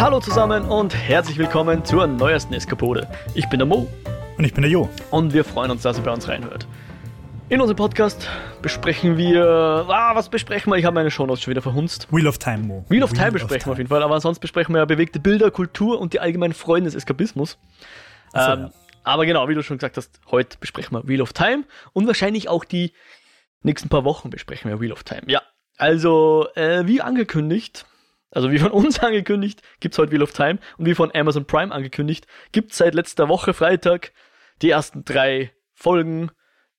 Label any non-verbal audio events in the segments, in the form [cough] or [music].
Hallo zusammen und herzlich willkommen zur neuesten Eskapode. Ich bin der Mo. Und ich bin der Jo. Und wir freuen uns, dass ihr bei uns reinhört. In unserem Podcast besprechen wir. Ah, was besprechen wir? Ich habe meine Shownotes schon wieder verhunzt. Wheel of Time, Mo. Wheel of Wheel Time besprechen of wir auf jeden Fall, aber sonst besprechen wir ja bewegte Bilder, Kultur und die allgemeinen Freunde des Eskapismus. So, ähm, ja. Aber genau, wie du schon gesagt hast, heute besprechen wir Wheel of Time und wahrscheinlich auch die nächsten paar Wochen besprechen wir Wheel of Time. Ja, also äh, wie angekündigt, also wie von uns [laughs] angekündigt, gibt's heute Wheel of Time und wie von Amazon Prime angekündigt, gibt's seit letzter Woche Freitag die ersten drei Folgen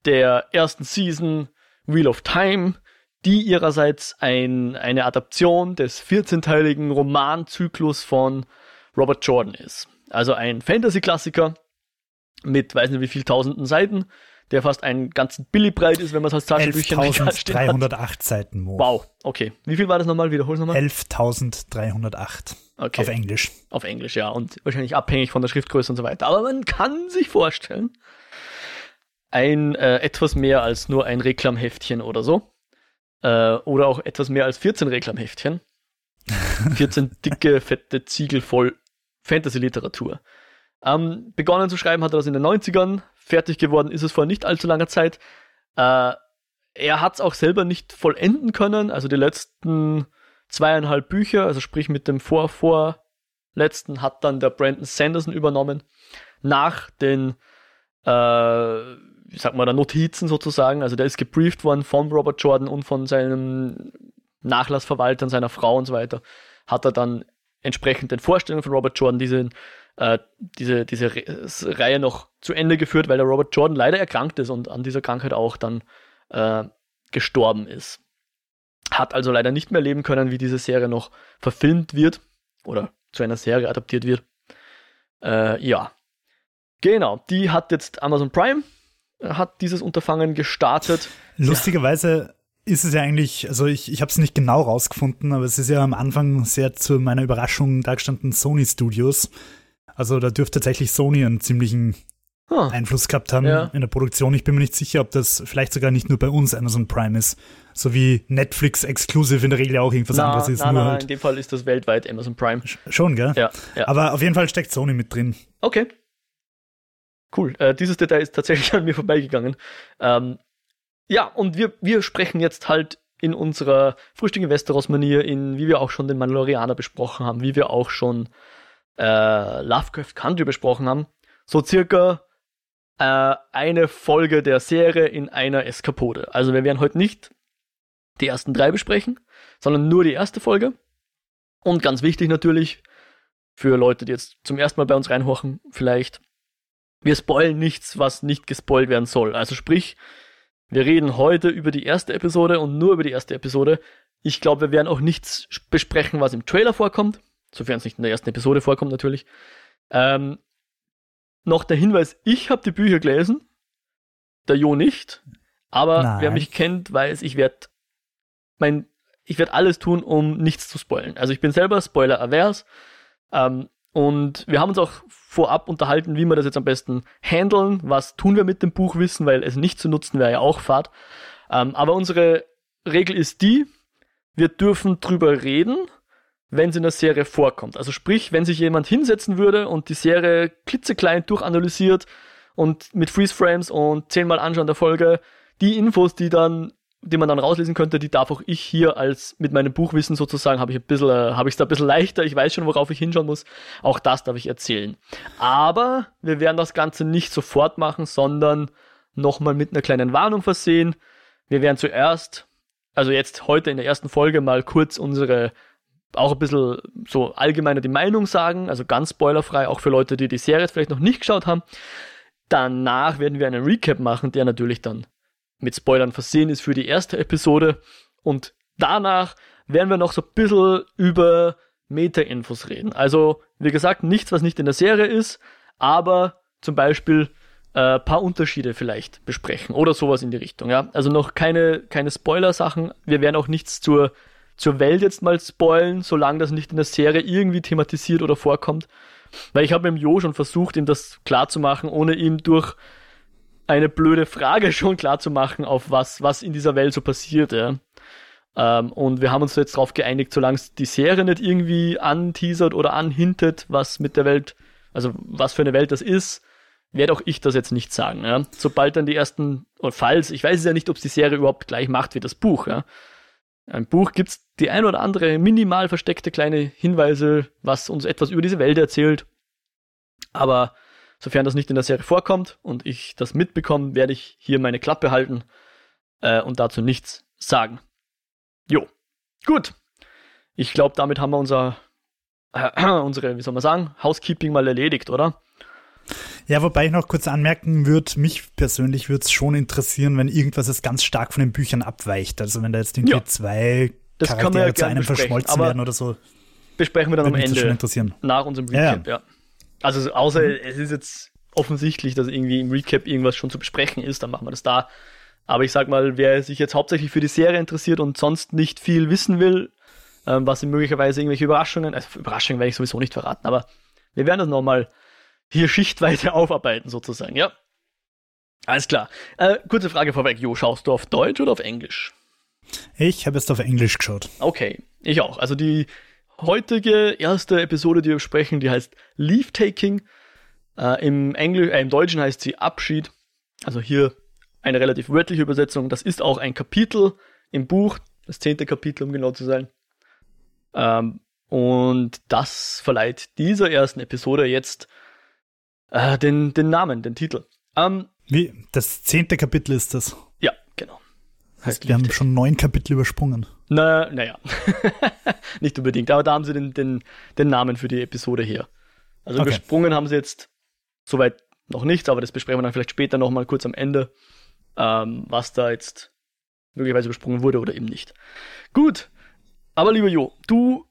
der ersten Season Wheel of Time, die ihrerseits ein, eine Adaption des 14-teiligen Romanzyklus von Robert Jordan ist. Also ein Fantasy-Klassiker mit weiß nicht wie viel tausenden Seiten, der fast einen ganzen Billy breit ist, wenn man es als Taschenbücher 11.308 Seiten. Mo. Wow, okay. Wie viel war das nochmal? Wiederhol es nochmal. 11.308. Okay. Auf Englisch. Auf Englisch, ja. Und wahrscheinlich abhängig von der Schriftgröße und so weiter. Aber man kann sich vorstellen, ein äh, etwas mehr als nur ein Reklamheftchen oder so. Äh, oder auch etwas mehr als 14 Reklamheftchen. [laughs] 14 dicke, fette Ziegel voll Fantasy-Literatur. Ähm, begonnen zu schreiben hat er das in den 90ern, fertig geworden ist es vor nicht allzu langer Zeit. Äh, er hat es auch selber nicht vollenden können, also die letzten zweieinhalb Bücher, also sprich mit dem Vor-Vorletzten hat dann der Brandon Sanderson übernommen, nach den, äh, wie sagt man da, Notizen sozusagen, also der ist gebrieft worden von Robert Jordan und von seinem Nachlassverwaltern, seiner Frau und so weiter, hat er dann entsprechend den Vorstellungen von Robert Jordan diesen äh, diese, diese Reihe noch zu Ende geführt, weil der Robert Jordan leider erkrankt ist und an dieser Krankheit auch dann äh, gestorben ist. Hat also leider nicht mehr leben können, wie diese Serie noch verfilmt wird oder zu einer Serie adaptiert wird. Äh, ja. Genau, die hat jetzt Amazon Prime, äh, hat dieses Unterfangen gestartet. Lustigerweise ist es ja eigentlich, also ich, ich habe es nicht genau rausgefunden, aber es ist ja am Anfang sehr zu meiner Überraschung dargestanden Sony Studios. Also da dürfte tatsächlich Sony einen ziemlichen huh. Einfluss gehabt haben ja. in der Produktion. Ich bin mir nicht sicher, ob das vielleicht sogar nicht nur bei uns Amazon Prime ist. So wie Netflix Exclusive in der Regel auch irgendwas na, anderes ist. Nein, nein, halt in dem Fall ist das weltweit Amazon Prime. Schon, gell? Ja, ja. Aber auf jeden Fall steckt Sony mit drin. Okay. Cool. Äh, dieses Detail ist tatsächlich [laughs] an mir vorbeigegangen. Ähm, ja, und wir, wir sprechen jetzt halt in unserer Frühstück in Westeros-Manier, in wie wir auch schon den Mandalorianer besprochen haben, wie wir auch schon äh, Lovecraft Country besprochen haben, so circa äh, eine Folge der Serie in einer Eskapode. Also wir werden heute nicht die ersten drei besprechen, sondern nur die erste Folge. Und ganz wichtig natürlich, für Leute, die jetzt zum ersten Mal bei uns reinhorchen, vielleicht, wir spoilen nichts, was nicht gespoilt werden soll. Also sprich, wir reden heute über die erste Episode und nur über die erste Episode. Ich glaube, wir werden auch nichts besprechen, was im Trailer vorkommt sofern es nicht in der ersten Episode vorkommt natürlich. Ähm, noch der Hinweis, ich habe die Bücher gelesen, der Jo nicht, aber Nein. wer mich kennt, weiß, ich werde mein, ich werde alles tun, um nichts zu spoilen. Also ich bin selber Spoiler-avers ähm, und wir haben uns auch vorab unterhalten, wie wir das jetzt am besten handeln, was tun wir mit dem Buchwissen, weil es nicht zu nutzen wäre ja auch Fahrt. Ähm, aber unsere Regel ist die, wir dürfen drüber reden, wenn es in der Serie vorkommt. Also sprich, wenn sich jemand hinsetzen würde und die Serie klitzeklein durchanalysiert und mit Freeze Frames und zehnmal anschauen der Folge, die Infos, die dann, die man dann rauslesen könnte, die darf auch ich hier als mit meinem Buchwissen sozusagen, habe ich ein bisschen, äh, habe ich es da ein bisschen leichter, ich weiß schon, worauf ich hinschauen muss. Auch das darf ich erzählen. Aber wir werden das Ganze nicht sofort machen, sondern nochmal mit einer kleinen Warnung versehen. Wir werden zuerst, also jetzt heute in der ersten Folge mal kurz unsere auch ein bisschen so allgemeiner die Meinung sagen, also ganz spoilerfrei, auch für Leute, die die Serie vielleicht noch nicht geschaut haben. Danach werden wir einen Recap machen, der natürlich dann mit Spoilern versehen ist für die erste Episode. Und danach werden wir noch so ein bisschen über Meta-Infos reden. Also, wie gesagt, nichts, was nicht in der Serie ist, aber zum Beispiel äh, paar Unterschiede vielleicht besprechen oder sowas in die Richtung. Ja? Also noch keine, keine Spoiler-Sachen. Wir werden auch nichts zur zur Welt jetzt mal spoilen, solange das nicht in der Serie irgendwie thematisiert oder vorkommt. Weil ich habe mit dem Jo schon versucht, ihm das klarzumachen, ohne ihm durch eine blöde Frage [laughs] schon klarzumachen, auf was, was in dieser Welt so passiert, ja. Ähm, und wir haben uns jetzt darauf geeinigt, solange die Serie nicht irgendwie anteasert oder anhintet, was mit der Welt, also was für eine Welt das ist, werde auch ich das jetzt nicht sagen. Ja? Sobald dann die ersten, oder falls, ich weiß es ja nicht, ob es die Serie überhaupt gleich macht wie das Buch. Ja? Im Buch gibt es die ein oder andere minimal versteckte kleine Hinweise, was uns etwas über diese Welt erzählt. Aber sofern das nicht in der Serie vorkommt und ich das mitbekomme, werde ich hier meine Klappe halten äh, und dazu nichts sagen. Jo, gut. Ich glaube, damit haben wir unser, äh, [clears throat] unsere, wie soll man sagen, Housekeeping mal erledigt, oder? Ja, wobei ich noch kurz anmerken würde, mich persönlich würde es schon interessieren, wenn irgendwas jetzt ganz stark von den Büchern abweicht. Also wenn da jetzt irgendwie ja, zwei Charaktere ja zu einem verschmolzen werden oder so. Besprechen wir dann am Ende. interessieren. Nach unserem Recap, ja. ja. Also außer mhm. es ist jetzt offensichtlich, dass irgendwie im Recap irgendwas schon zu besprechen ist, dann machen wir das da. Aber ich sag mal, wer sich jetzt hauptsächlich für die Serie interessiert und sonst nicht viel wissen will, ähm, was ihm möglicherweise irgendwelche Überraschungen, also Überraschungen werde ich sowieso nicht verraten, aber wir werden das nochmal hier schichtweise [laughs] aufarbeiten sozusagen, ja? Alles klar. Äh, kurze Frage vorweg, Jo, schaust du auf Deutsch oder auf Englisch? Ich habe jetzt auf Englisch geschaut. Okay, ich auch. Also die heutige erste Episode, die wir besprechen, die heißt Leave Taking. Äh, im, Engl äh, Im Deutschen heißt sie Abschied. Also hier eine relativ wörtliche Übersetzung. Das ist auch ein Kapitel im Buch, das zehnte Kapitel, um genau zu sein. Ähm, und das verleiht dieser ersten Episode jetzt äh, den, den Namen, den Titel. Ähm, Wie? Das zehnte Kapitel ist das? Ja, genau. Heißt, wir haben schon neun Kapitel übersprungen. Na, naja. [laughs] Nicht unbedingt, aber da haben sie den, den, den Namen für die Episode her. Also okay. übersprungen haben sie jetzt soweit noch nichts, aber das besprechen wir dann vielleicht später nochmal kurz am Ende, ähm, was da jetzt möglicherweise übersprungen wurde oder eben nicht. Gut, aber lieber Jo, du,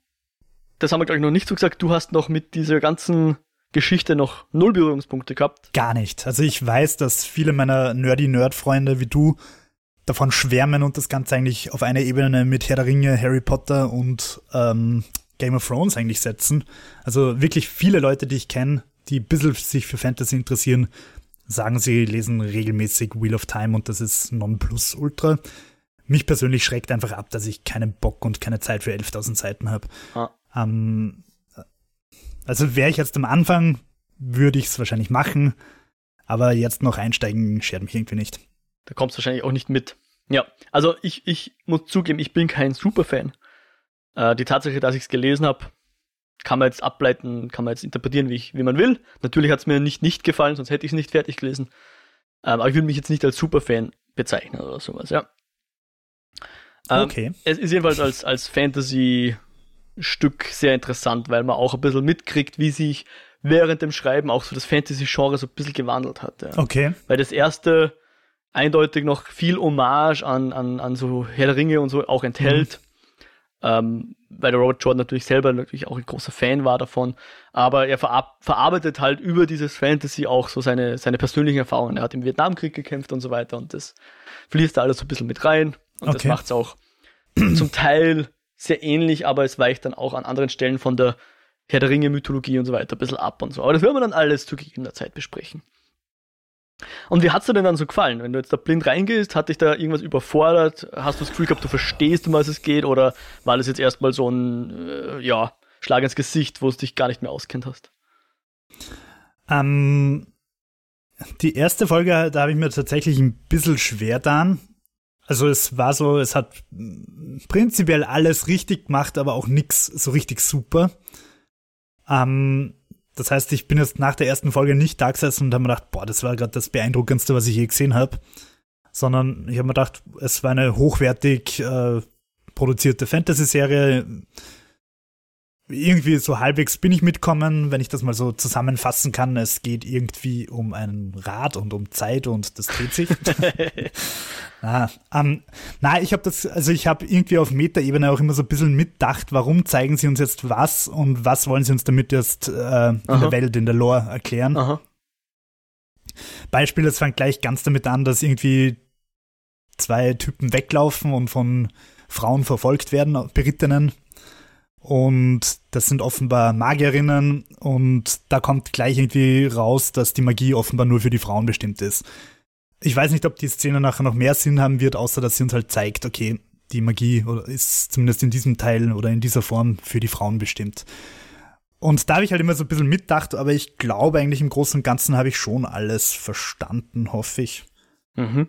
das haben wir glaube ich noch nicht so gesagt, du hast noch mit dieser ganzen Geschichte noch null Berührungspunkte gehabt? Gar nicht. Also ich weiß, dass viele meiner Nerdy-Nerd-Freunde wie du davon schwärmen und das Ganze eigentlich auf eine Ebene mit Herr der Ringe, Harry Potter und ähm, Game of Thrones eigentlich setzen. Also wirklich viele Leute, die ich kenne, die ein bisschen sich für Fantasy interessieren, sagen, sie lesen regelmäßig Wheel of Time und das ist Nonplusultra. Mich persönlich schreckt einfach ab, dass ich keinen Bock und keine Zeit für 11.000 Seiten habe. Ah. Ähm, also wäre ich jetzt am Anfang, würde ich es wahrscheinlich machen, aber jetzt noch einsteigen schert mich irgendwie nicht. Da kommst du wahrscheinlich auch nicht mit. Ja, also ich, ich muss zugeben, ich bin kein Superfan. Äh, die Tatsache, dass ich es gelesen habe, kann man jetzt ableiten, kann man jetzt interpretieren, wie, ich, wie man will. Natürlich hat es mir nicht nicht gefallen, sonst hätte ich es nicht fertig gelesen. Ähm, aber ich würde mich jetzt nicht als Superfan bezeichnen oder sowas, ja. Ähm, okay. Es ist jedenfalls als, als Fantasy Stück sehr interessant, weil man auch ein bisschen mitkriegt, wie sich während dem Schreiben auch so das Fantasy-Genre so ein bisschen gewandelt hat. Ja. Okay. Weil das erste eindeutig noch viel Hommage an, an, an so Herr der Ringe und so auch enthält. Mhm. Ähm, weil der Robert Jordan natürlich selber natürlich auch ein großer Fan war davon. Aber er verar verarbeitet halt über dieses Fantasy auch so seine, seine persönlichen Erfahrungen. Er hat im Vietnamkrieg gekämpft und so weiter und das fließt da alles so ein bisschen mit rein. Und okay. das macht es auch zum Teil sehr ähnlich, aber es weicht dann auch an anderen Stellen von der Herr der Ringe Mythologie und so weiter ein bisschen ab und so. Aber das werden wir dann alles zu gegebener Zeit besprechen. Und wie hat's dir denn dann so gefallen? Wenn du jetzt da blind reingehst, hat dich da irgendwas überfordert? Hast du das Gefühl gehabt, du verstehst, um was es geht? Oder war das jetzt erstmal so ein, äh, ja, Schlag ins Gesicht, wo du dich gar nicht mehr auskennt hast? Ähm, die erste Folge, da habe ich mir tatsächlich ein bisschen schwer dann, also es war so, es hat prinzipiell alles richtig gemacht, aber auch nichts so richtig super. Ähm, das heißt, ich bin jetzt nach der ersten Folge nicht da gesessen und habe mir gedacht, boah, das war gerade das Beeindruckendste, was ich je gesehen habe. Sondern ich habe mir gedacht, es war eine hochwertig äh, produzierte Fantasy-Serie irgendwie so halbwegs bin ich mitkommen, wenn ich das mal so zusammenfassen kann. Es geht irgendwie um ein Rad und um Zeit und das dreht sich. na, [laughs] ähm, na, ich habe das, also ich habe irgendwie auf Metaebene auch immer so ein bisschen mitdacht, warum zeigen sie uns jetzt was und was wollen sie uns damit jetzt äh, in der Welt, in der Lore erklären. Aha. Beispiel, es fängt gleich ganz damit an, dass irgendwie zwei Typen weglaufen und von Frauen verfolgt werden, Berittenen und das sind offenbar Magierinnen und da kommt gleich irgendwie raus, dass die Magie offenbar nur für die Frauen bestimmt ist. Ich weiß nicht, ob die Szene nachher noch mehr Sinn haben wird, außer dass sie uns halt zeigt, okay, die Magie ist zumindest in diesem Teil oder in dieser Form für die Frauen bestimmt. Und da habe ich halt immer so ein bisschen mitdacht, aber ich glaube eigentlich im Großen und Ganzen habe ich schon alles verstanden, hoffe ich. Mhm.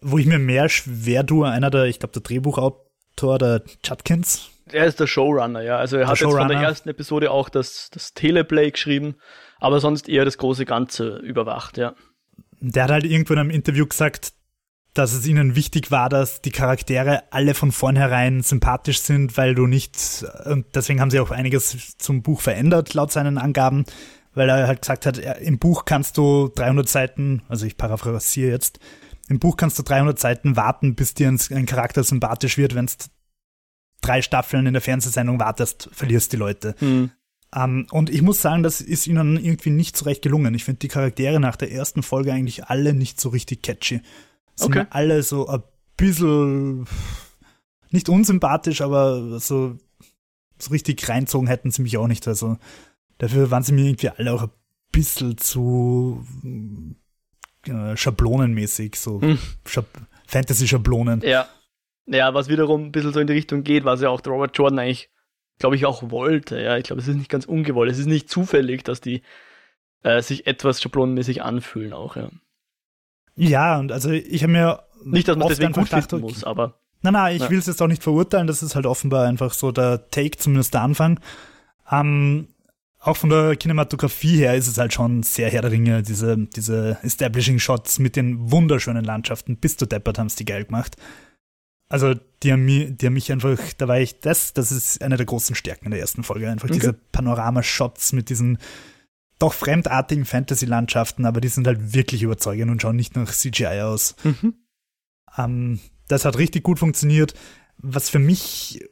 Wo ich mir mehr schwer tue, einer der, ich glaube, der Drehbuchautor, der Judkins. Er ist der Showrunner, ja. Also er der hat jetzt von der ersten Episode auch das, das Teleplay geschrieben, aber sonst eher das große Ganze überwacht, ja. Der hat halt irgendwo in einem Interview gesagt, dass es ihnen wichtig war, dass die Charaktere alle von vornherein sympathisch sind, weil du nicht, und deswegen haben sie auch einiges zum Buch verändert, laut seinen Angaben, weil er halt gesagt hat, im Buch kannst du 300 Seiten, also ich paraphrasiere jetzt, im Buch kannst du 300 Seiten warten, bis dir ein, Charakter sympathisch wird, wenn du drei Staffeln in der Fernsehsendung wartest, verlierst die Leute. Mhm. Um, ähm, und ich muss sagen, das ist ihnen irgendwie nicht so recht gelungen. Ich finde die Charaktere nach der ersten Folge eigentlich alle nicht so richtig catchy sind okay. alle so ein bisschen nicht unsympathisch, aber so, so richtig reinzogen hätten sie mich auch nicht. Also dafür waren sie mir irgendwie alle auch ein bisschen zu äh, schablonenmäßig, so hm. Schab Fantasy-Schablonen. Ja. Ja, was wiederum ein bisschen so in die Richtung geht, was ja auch Robert Jordan eigentlich, glaube ich, auch wollte. Ja, ich glaube, es ist nicht ganz ungewollt. Es ist nicht zufällig, dass die äh, sich etwas schablonenmäßig anfühlen auch, ja. Ja, und also ich habe mir nicht, dass man deswegen gut gedacht, muss, aber nein, nein, ich ja. will es jetzt auch nicht verurteilen. Das ist halt offenbar einfach so der Take, zumindest der Anfang. Ähm, auch von der Kinematografie her ist es halt schon sehr Herr der Ringe, diese, diese Establishing Shots mit den wunderschönen Landschaften. Bis zu deppert haben es die geil gemacht. Also, die haben, mich, die haben mich einfach, da war ich, das, das ist eine der großen Stärken in der ersten Folge. Einfach okay. diese Panorama-Shots mit diesen doch fremdartigen Fantasy-Landschaften, aber die sind halt wirklich überzeugend und schauen nicht nach CGI aus. Mhm. Ähm, das hat richtig gut funktioniert. Was für mich,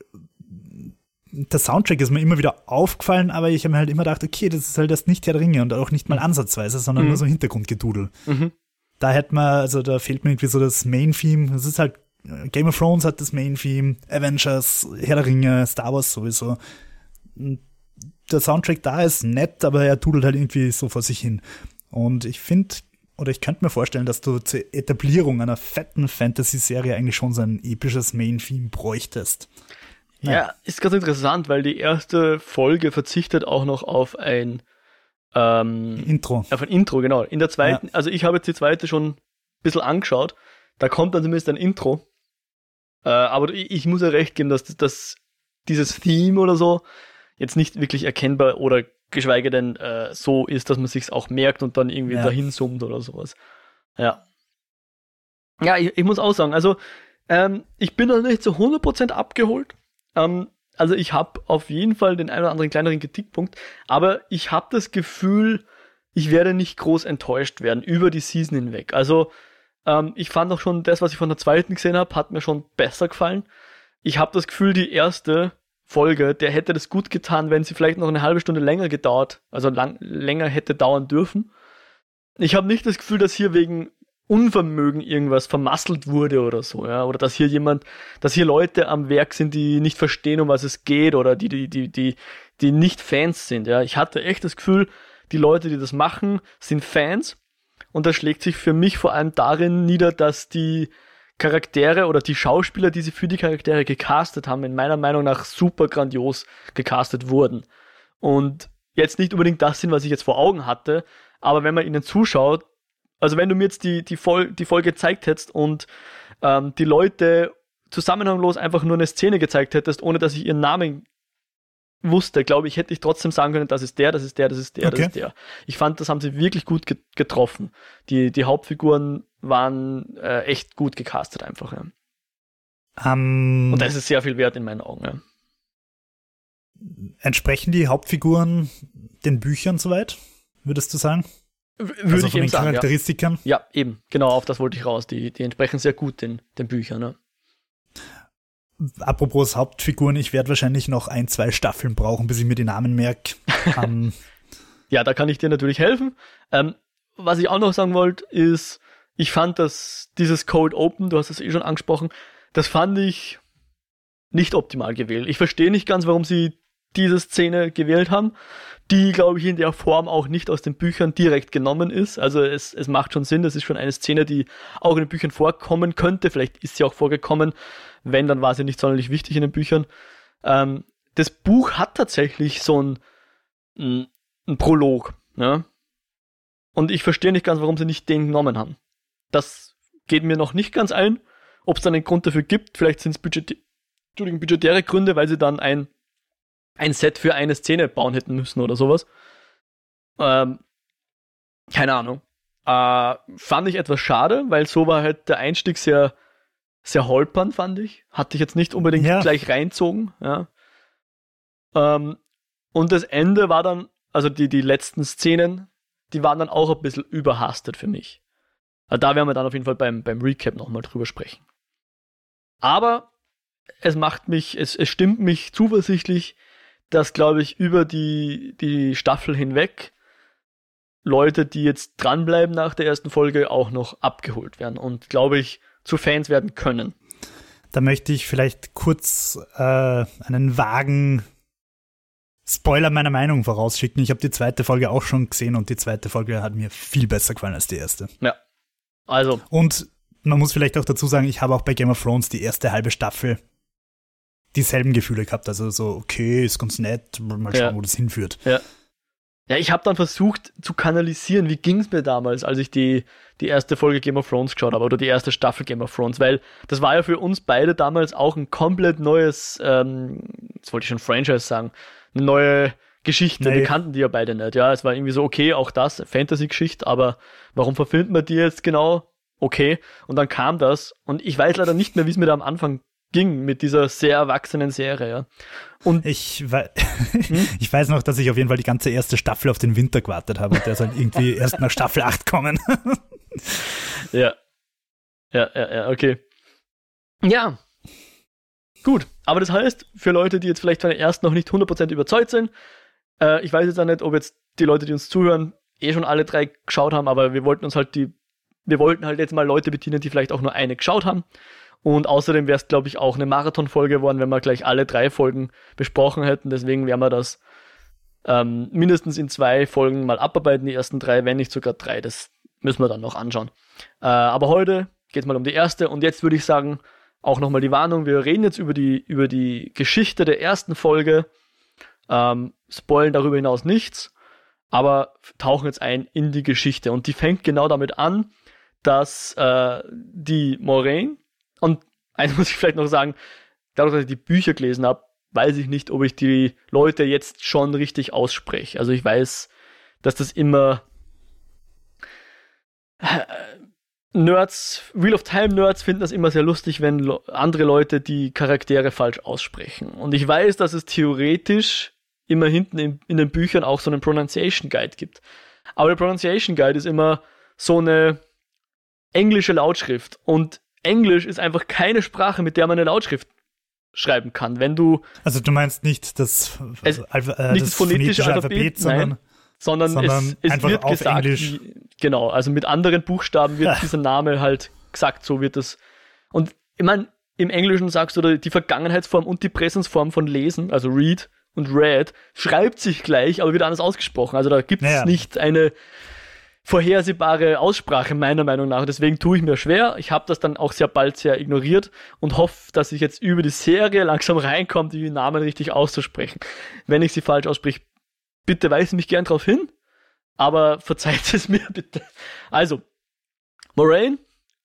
der Soundtrack ist mir immer wieder aufgefallen, aber ich habe mir halt immer gedacht, okay, das ist halt erst nicht der Ringe und auch nicht mal mhm. ansatzweise, sondern mhm. nur so Hintergrundgedudel. Mhm. Da hätte man, also da fehlt mir irgendwie so das Main-Theme. Das ist halt, Game of Thrones hat das Main-Theme, Avengers, Herr der Ringe, Star Wars sowieso. Der Soundtrack da ist nett, aber er tudelt halt irgendwie so vor sich hin. Und ich finde, oder ich könnte mir vorstellen, dass du zur Etablierung einer fetten Fantasy-Serie eigentlich schon so ein episches Main-Theme bräuchtest. Ja, ja ist ganz interessant, weil die erste Folge verzichtet auch noch auf ein ähm, Intro. Auf ein Intro, genau. In der zweiten, ja. also ich habe jetzt die zweite schon ein bisschen angeschaut. Da kommt dann zumindest ein Intro. Äh, aber ich, muss ja recht geben, dass, dass dieses Theme oder so, jetzt nicht wirklich erkennbar oder geschweige denn äh, so ist, dass man sich auch merkt und dann irgendwie ja. dahin summt oder sowas. Ja. Ja, ich, ich muss auch sagen, also ähm, ich bin noch nicht zu 100% abgeholt. Ähm, also ich habe auf jeden Fall den einen oder anderen kleineren Kritikpunkt, aber ich habe das Gefühl, ich werde nicht groß enttäuscht werden über die Season hinweg. Also ähm, ich fand auch schon das, was ich von der zweiten gesehen habe, hat mir schon besser gefallen. Ich habe das Gefühl, die erste Folge, der hätte das gut getan, wenn sie vielleicht noch eine halbe Stunde länger gedauert, also lang, länger hätte dauern dürfen. Ich habe nicht das Gefühl, dass hier wegen Unvermögen irgendwas vermasselt wurde oder so, ja, oder dass hier jemand, dass hier Leute am Werk sind, die nicht verstehen, um was es geht, oder die, die, die, die, die nicht Fans sind, ja. Ich hatte echt das Gefühl, die Leute, die das machen, sind Fans, und das schlägt sich für mich vor allem darin nieder, dass die Charaktere oder die Schauspieler, die sie für die Charaktere gecastet haben, in meiner Meinung nach super grandios gecastet wurden. Und jetzt nicht unbedingt das sind, was ich jetzt vor Augen hatte, aber wenn man ihnen zuschaut, also wenn du mir jetzt die, die, Vol die Folge gezeigt hättest und ähm, die Leute zusammenhanglos einfach nur eine Szene gezeigt hättest, ohne dass ich ihren Namen wusste, glaube ich, hätte ich trotzdem sagen können, das ist der, das ist der, das ist der, okay. das ist der. Ich fand, das haben sie wirklich gut getroffen. Die, die Hauptfiguren waren äh, echt gut gecastet einfach. Ja. Um, Und das ist sehr viel wert in meinen Augen. Ja. Entsprechen die Hauptfiguren den Büchern soweit, würdest du sagen? Würde also ich eben sagen, Charakteristikern? Ja. ja. eben. Genau, auf das wollte ich raus. Die, die entsprechen sehr gut den, den Büchern. Ja. Apropos Hauptfiguren, ich werde wahrscheinlich noch ein, zwei Staffeln brauchen, bis ich mir die Namen merke. um, [laughs] ähm, ja, da kann ich dir natürlich helfen. Ähm, was ich auch noch sagen wollte, ist, ich fand dass dieses Code Open, du hast es eh schon angesprochen, das fand ich nicht optimal gewählt. Ich verstehe nicht ganz, warum sie diese Szene gewählt haben, die, glaube ich, in der Form auch nicht aus den Büchern direkt genommen ist. Also es, es macht schon Sinn, das ist schon eine Szene, die auch in den Büchern vorkommen könnte. Vielleicht ist sie auch vorgekommen. Wenn, dann war sie nicht sonderlich wichtig in den Büchern. Ähm, das Buch hat tatsächlich so ein, ein, ein Prolog. Ne? Und ich verstehe nicht ganz, warum sie nicht den genommen haben. Das geht mir noch nicht ganz ein. Ob es dann einen Grund dafür gibt, vielleicht sind es Budget budgetäre Gründe, weil sie dann ein ein Set für eine Szene bauen hätten müssen oder sowas. Ähm, keine Ahnung. Äh, fand ich etwas schade, weil so war halt der Einstieg sehr, sehr holpern, fand ich. Hatte ich jetzt nicht unbedingt ja. gleich reinzogen, ja. Ähm, und das Ende war dann, also die, die letzten Szenen, die waren dann auch ein bisschen überhastet für mich. Also da werden wir dann auf jeden Fall beim, beim Recap nochmal drüber sprechen. Aber es macht mich, es, es stimmt mich zuversichtlich, dass, glaube ich, über die, die Staffel hinweg Leute, die jetzt dranbleiben nach der ersten Folge, auch noch abgeholt werden und, glaube ich, zu Fans werden können. Da möchte ich vielleicht kurz äh, einen vagen Spoiler meiner Meinung vorausschicken. Ich habe die zweite Folge auch schon gesehen und die zweite Folge hat mir viel besser gefallen als die erste. Ja. Also. Und man muss vielleicht auch dazu sagen, ich habe auch bei Game of Thrones die erste halbe Staffel dieselben Gefühle gehabt. Also so, okay, ist ganz nett, mal schauen, ja. wo das hinführt. Ja. Ja, ich habe dann versucht zu kanalisieren, wie ging es mir damals, als ich die, die erste Folge Game of Thrones geschaut habe oder die erste Staffel Game of Thrones, weil das war ja für uns beide damals auch ein komplett neues, ähm, jetzt wollte ich schon Franchise sagen, eine neue Geschichte, nee. wir kannten die ja beide nicht. Ja, es war irgendwie so, okay, auch das, Fantasy-Geschichte, aber warum verfilmt man die jetzt genau? Okay. Und dann kam das und ich weiß leider nicht mehr, wie es mir da am Anfang ging mit dieser sehr erwachsenen Serie. Ja. Und ich, we hm? [laughs] ich weiß noch, dass ich auf jeden Fall die ganze erste Staffel auf den Winter gewartet habe und der soll irgendwie [laughs] erst nach Staffel 8 kommen. [laughs] ja. Ja, ja, ja, okay. Ja. Gut, aber das heißt, für Leute, die jetzt vielleicht von der ersten noch nicht 100% überzeugt sind, äh, ich weiß jetzt auch nicht, ob jetzt die Leute, die uns zuhören, eh schon alle drei geschaut haben, aber wir wollten uns halt die, wir wollten halt jetzt mal Leute bedienen, die vielleicht auch nur eine geschaut haben. Und außerdem wäre es, glaube ich, auch eine Marathonfolge geworden, wenn wir gleich alle drei Folgen besprochen hätten. Deswegen werden wir das ähm, mindestens in zwei Folgen mal abarbeiten, die ersten drei, wenn nicht sogar drei. Das müssen wir dann noch anschauen. Äh, aber heute geht es mal um die erste. Und jetzt würde ich sagen, auch nochmal die Warnung, wir reden jetzt über die, über die Geschichte der ersten Folge. Ähm, spoilen darüber hinaus nichts, aber tauchen jetzt ein in die Geschichte. Und die fängt genau damit an, dass äh, die Moraine, und eins [laughs] muss ich vielleicht noch sagen, dadurch, dass ich die Bücher gelesen habe, weiß ich nicht, ob ich die Leute jetzt schon richtig ausspreche. Also ich weiß, dass das immer äh, Nerds, Wheel of Time Nerds finden das immer sehr lustig, wenn andere Leute die Charaktere falsch aussprechen. Und ich weiß, dass es theoretisch immer hinten in, in den Büchern auch so einen Pronunciation Guide gibt. Aber der Pronunciation Guide ist immer so eine englische Lautschrift. Und Englisch ist einfach keine Sprache, mit der man eine Lautschrift schreiben kann. Wenn du. Also du meinst nicht das, es, äh, nicht das, phonetische, Alphabet, Alphabet sondern, nein, sondern, sondern es, es wird gesagt, wie, genau, also mit anderen Buchstaben wird dieser Name halt gesagt, so wird es. Und ich meine, im Englischen sagst du die Vergangenheitsform und die Präsensform von lesen, also read und read, schreibt sich gleich, aber wird anders ausgesprochen. Also da gibt es naja. nicht eine vorhersehbare Aussprache, meiner Meinung nach. Deswegen tue ich mir schwer. Ich habe das dann auch sehr bald sehr ignoriert und hoffe, dass ich jetzt über die Serie langsam reinkomme, die Namen richtig auszusprechen. Wenn ich sie falsch ausspreche, bitte weise mich gern darauf hin, aber verzeiht es mir [laughs] bitte. Also, Moraine,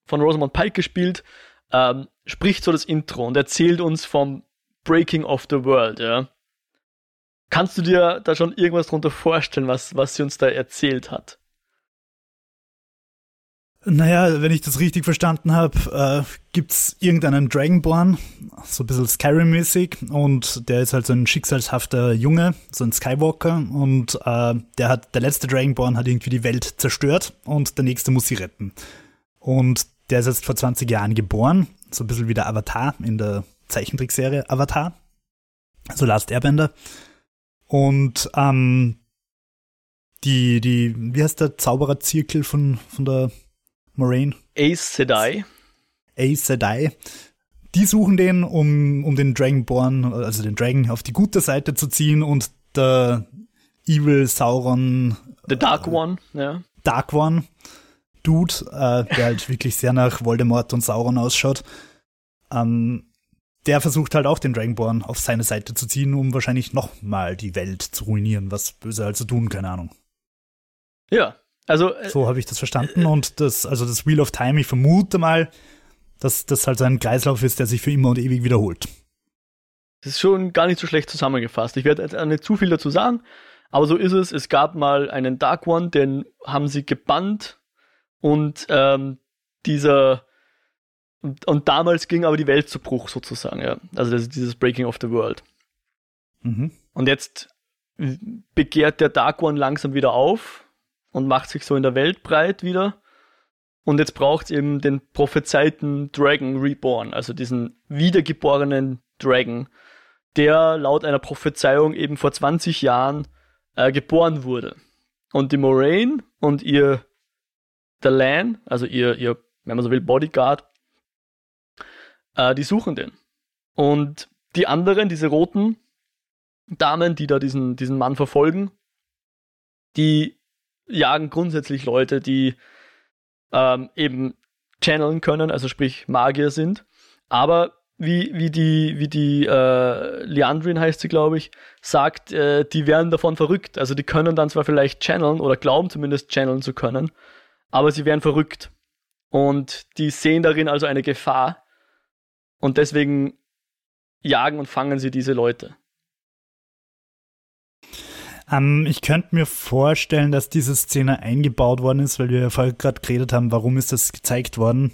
von Rosamund Pike gespielt, ähm, spricht so das Intro und erzählt uns vom Breaking of the World, ja. Kannst du dir da schon irgendwas drunter vorstellen, was, was sie uns da erzählt hat? Naja, wenn ich das richtig verstanden habe, äh, gibt's irgendeinen Dragonborn, so ein bisschen Skyrim-mäßig, und der ist halt so ein schicksalshafter Junge, so ein Skywalker, und äh, der hat, der letzte Dragonborn hat irgendwie die Welt zerstört und der nächste muss sie retten. Und der ist jetzt vor 20 Jahren geboren, so ein bisschen wie der Avatar in der Zeichentrickserie Avatar, also Last Airbender. Und ähm, die, die, wie heißt der Zaubererzirkel von, von der Moraine. Ace Sedai. Ace Sedai. die suchen den, um, um den Dragonborn, also den Dragon, auf die gute Seite zu ziehen und der Evil Sauron. The Dark One, ja. Dark One Dude, äh, der halt [laughs] wirklich sehr nach Voldemort und Sauron ausschaut. Ähm, der versucht halt auch den Dragonborn auf seine Seite zu ziehen, um wahrscheinlich nochmal die Welt zu ruinieren, was Böse also tun, keine Ahnung. Ja, also. Äh, so habe ich das verstanden und das, also das Wheel of Time, ich vermute mal, dass das halt so ein Kreislauf ist, der sich für immer und ewig wiederholt. Das ist schon gar nicht so schlecht zusammengefasst. Ich werde jetzt nicht zu viel dazu sagen, aber so ist es. Es gab mal einen Dark One, den haben sie gebannt und ähm, dieser und, und, damals ging aber die Welt zu Bruch sozusagen, ja. Also das ist dieses Breaking of the World. Mhm. Und jetzt begehrt der Dark One langsam wieder auf und macht sich so in der Welt breit wieder. Und jetzt braucht es eben den prophezeiten Dragon Reborn, also diesen wiedergeborenen Dragon, der laut einer Prophezeiung eben vor 20 Jahren äh, geboren wurde. Und die Moraine und ihr Delan, also ihr, ihr, wenn man so will, Bodyguard, äh, die suchen den. Und die anderen, diese roten Damen, die da diesen, diesen Mann verfolgen, die jagen grundsätzlich Leute, die ähm, eben channeln können, also sprich Magier sind. Aber wie, wie die, wie die äh, Leandrin heißt sie, glaube ich, sagt, äh, die werden davon verrückt. Also die können dann zwar vielleicht channeln oder glauben zumindest channeln zu können, aber sie werden verrückt. Und die sehen darin also eine Gefahr. Und deswegen jagen und fangen sie diese Leute. Ähm, ich könnte mir vorstellen, dass diese Szene eingebaut worden ist, weil wir ja vorher gerade geredet haben, warum ist das gezeigt worden.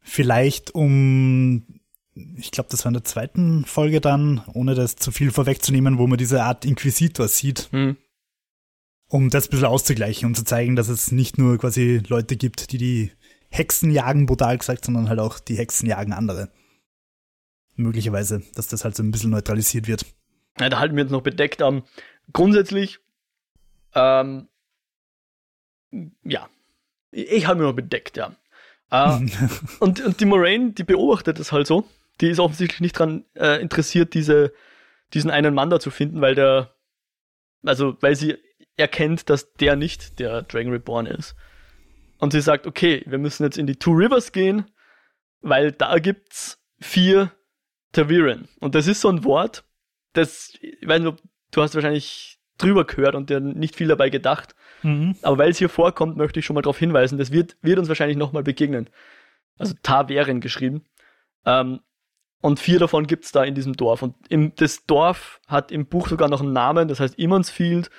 Vielleicht um, ich glaube, das war in der zweiten Folge dann, ohne das zu viel vorwegzunehmen, wo man diese Art Inquisitor sieht. Hm. Um das ein bisschen auszugleichen, um zu zeigen, dass es nicht nur quasi Leute gibt, die die Hexen jagen, brutal gesagt, sondern halt auch die Hexen jagen andere. Möglicherweise, dass das halt so ein bisschen neutralisiert wird. Ja, da halten wir uns noch bedeckt. Ähm, grundsätzlich, ähm, ja, ich halte mich noch bedeckt, ja. Äh, [laughs] und, und die Moraine, die beobachtet das halt so. Die ist offensichtlich nicht daran äh, interessiert, diese, diesen einen Mann da zu finden, weil der, also weil sie erkennt, dass der nicht der Dragon Reborn ist. Und sie sagt, okay, wir müssen jetzt in die Two Rivers gehen, weil da gibt's vier Taviren. Und das ist so ein Wort, das, ich weiß nicht, du hast wahrscheinlich drüber gehört und dir nicht viel dabei gedacht. Mhm. Aber weil es hier vorkommt, möchte ich schon mal darauf hinweisen, das wird, wird uns wahrscheinlich nochmal begegnen. Also Taveren geschrieben. Ähm, und vier davon gibt es da in diesem Dorf. Und im, das Dorf hat im Buch sogar noch einen Namen, das heißt Immonsfield.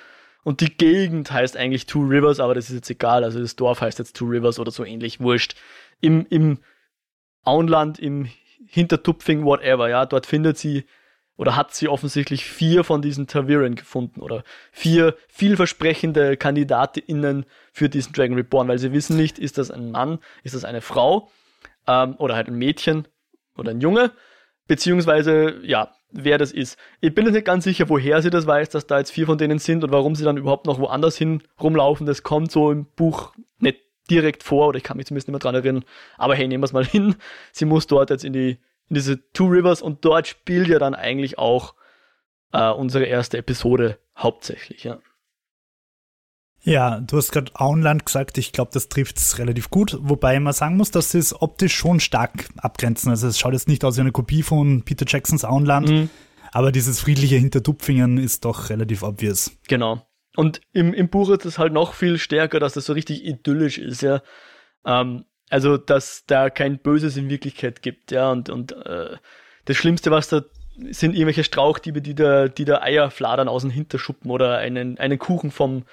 Und die Gegend heißt eigentlich Two Rivers, aber das ist jetzt egal. Also das Dorf heißt jetzt Two Rivers oder so ähnlich, wurscht. Im, im Auenland, im Hintertupfing, whatever, ja, dort findet sie oder hat sie offensichtlich vier von diesen Taviren gefunden oder vier vielversprechende KandidatInnen für diesen Dragon Reborn, weil sie wissen nicht, ist das ein Mann, ist das eine Frau ähm, oder halt ein Mädchen oder ein Junge, beziehungsweise, ja, wer das ist. Ich bin jetzt nicht ganz sicher, woher sie das weiß, dass da jetzt vier von denen sind und warum sie dann überhaupt noch woanders hin rumlaufen. Das kommt so im Buch nicht direkt vor oder ich kann mich zumindest nicht mehr dran erinnern. Aber hey, nehmen wir es mal hin. Sie muss dort jetzt in die in diese Two Rivers und dort spielt ja dann eigentlich auch äh, unsere erste Episode hauptsächlich, ja. Ja, du hast gerade Auenland gesagt, ich glaube, das trifft es relativ gut, wobei man sagen muss, dass sie es optisch schon stark abgrenzen. Also es schaut jetzt nicht aus wie eine Kopie von Peter Jacksons Auenland, mhm. aber dieses friedliche Hintertupfingen ist doch relativ obvious. Genau. Und im, im Buch ist es halt noch viel stärker, dass das so richtig idyllisch ist, ja. Ähm, also, dass da kein Böses in Wirklichkeit gibt, ja, und, und äh, das Schlimmste, was da sind irgendwelche Strauchdiebe, die da, die da Eier fladern aus dem Hinterschuppen oder einen, einen Kuchen vom,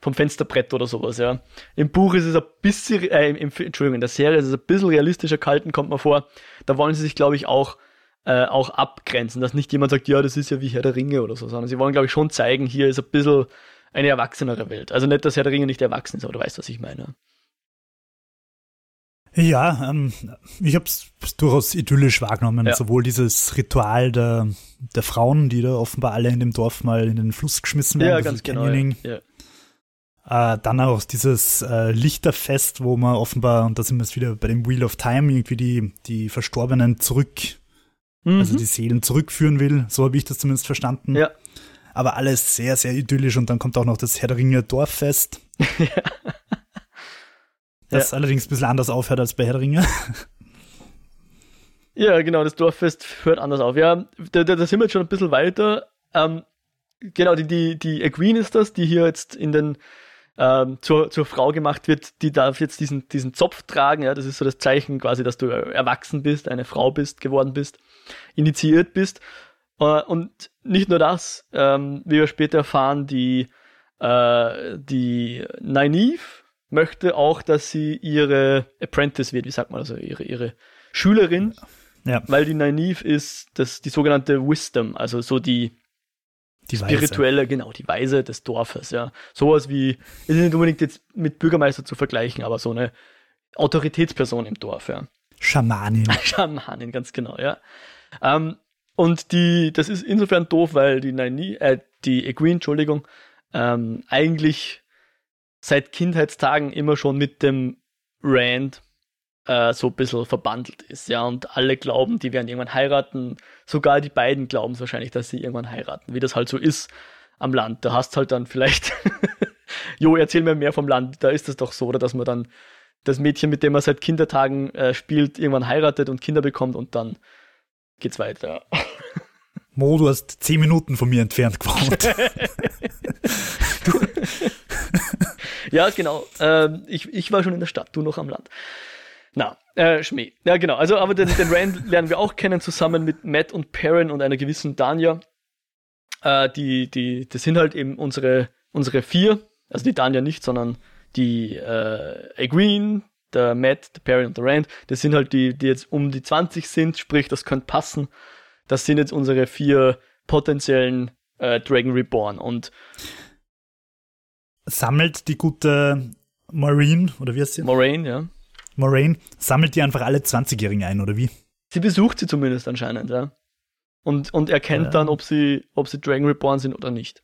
vom Fensterbrett oder sowas, ja. Im Buch ist es ein bisschen, äh, im, Entschuldigung, in der Serie ist es ein bisschen realistischer gehalten, kommt man vor. Da wollen sie sich, glaube ich, auch, äh, auch abgrenzen, dass nicht jemand sagt, ja, das ist ja wie Herr der Ringe oder so, sondern sie wollen, glaube ich, schon zeigen, hier ist ein bisschen eine erwachsenere Welt. Also nicht, dass Herr der Ringe nicht erwachsen ist, aber du weißt, was ich meine. Ja, ähm, ich habe es durchaus idyllisch wahrgenommen. Ja. Sowohl dieses Ritual der, der Frauen, die da offenbar alle in dem Dorf mal in den Fluss geschmissen werden. Ja, ganz genau. Ja. Äh, dann auch dieses äh, Lichterfest, wo man offenbar, und da sind wir jetzt wieder bei dem Wheel of Time, irgendwie die, die Verstorbenen zurück, mhm. also die Seelen zurückführen will. So habe ich das zumindest verstanden. Ja. Aber alles sehr, sehr idyllisch und dann kommt auch noch das Herr der Ringe Dorffest. [laughs] ja. Das ja. allerdings ein bisschen anders aufhört als bei Herr Ringe. [laughs] Ja, genau, das Dorffest hört anders auf. Ja, da, da, da sind wir jetzt schon ein bisschen weiter. Ähm, genau, die, die, die Egwene ist das, die hier jetzt in den ähm, zur, zur Frau gemacht wird, die darf jetzt diesen, diesen Zopf tragen. Ja, das ist so das Zeichen quasi, dass du erwachsen bist, eine Frau bist, geworden bist, initiiert bist. Äh, und nicht nur das, ähm, wie wir später erfahren, die, äh, die Nynaeve möchte auch, dass sie ihre Apprentice wird, wie sagt man, also ihre, ihre Schülerin. Ja. Weil die Nynaeve ist das, die sogenannte Wisdom, also so die, die spirituelle, Weise. genau, die Weise des Dorfes, ja. Sowas wie, ist nicht unbedingt jetzt mit Bürgermeister zu vergleichen, aber so eine Autoritätsperson im Dorf, ja. Schamanin. [laughs] Schamanin, ganz genau, ja. Ähm, und die, das ist insofern doof, weil die Nani, äh, die Egwene, Entschuldigung, ähm, eigentlich seit Kindheitstagen immer schon mit dem Rand äh, so ein bisschen verbandelt ist, ja, und alle glauben, die werden irgendwann heiraten. Sogar die beiden glauben es wahrscheinlich, dass sie irgendwann heiraten, wie das halt so ist am Land. Da hast halt dann vielleicht, [laughs] jo, erzähl mir mehr vom Land, da ist es doch so, oder dass man dann das Mädchen, mit dem man seit Kindertagen äh, spielt, irgendwann heiratet und Kinder bekommt und dann geht's weiter. Mo, du hast zehn Minuten von mir entfernt gewohnt. [laughs] [laughs] ja, genau. Ähm, ich, ich war schon in der Stadt, du noch am Land. Na, äh, Schmäh. Ja, genau. Also, aber den, den Rand [laughs] lernen wir auch kennen, zusammen mit Matt und Perrin und einer gewissen Danya. Äh, die, die, das sind halt eben unsere, unsere vier. Also die Danya nicht, sondern die äh, Agreen, der Matt, der Perrin und der Rand. Das sind halt die, die jetzt um die 20 sind, sprich, das könnte passen. Das sind jetzt unsere vier potenziellen äh, Dragon Reborn. Und sammelt die gute Maureen, oder wie heißt sie? Moraine, ja Moraine sammelt die einfach alle 20-Jährigen ein, oder wie? Sie besucht sie zumindest anscheinend, ja. Und, und erkennt ja. dann, ob sie, ob sie Dragon Reborn sind oder nicht.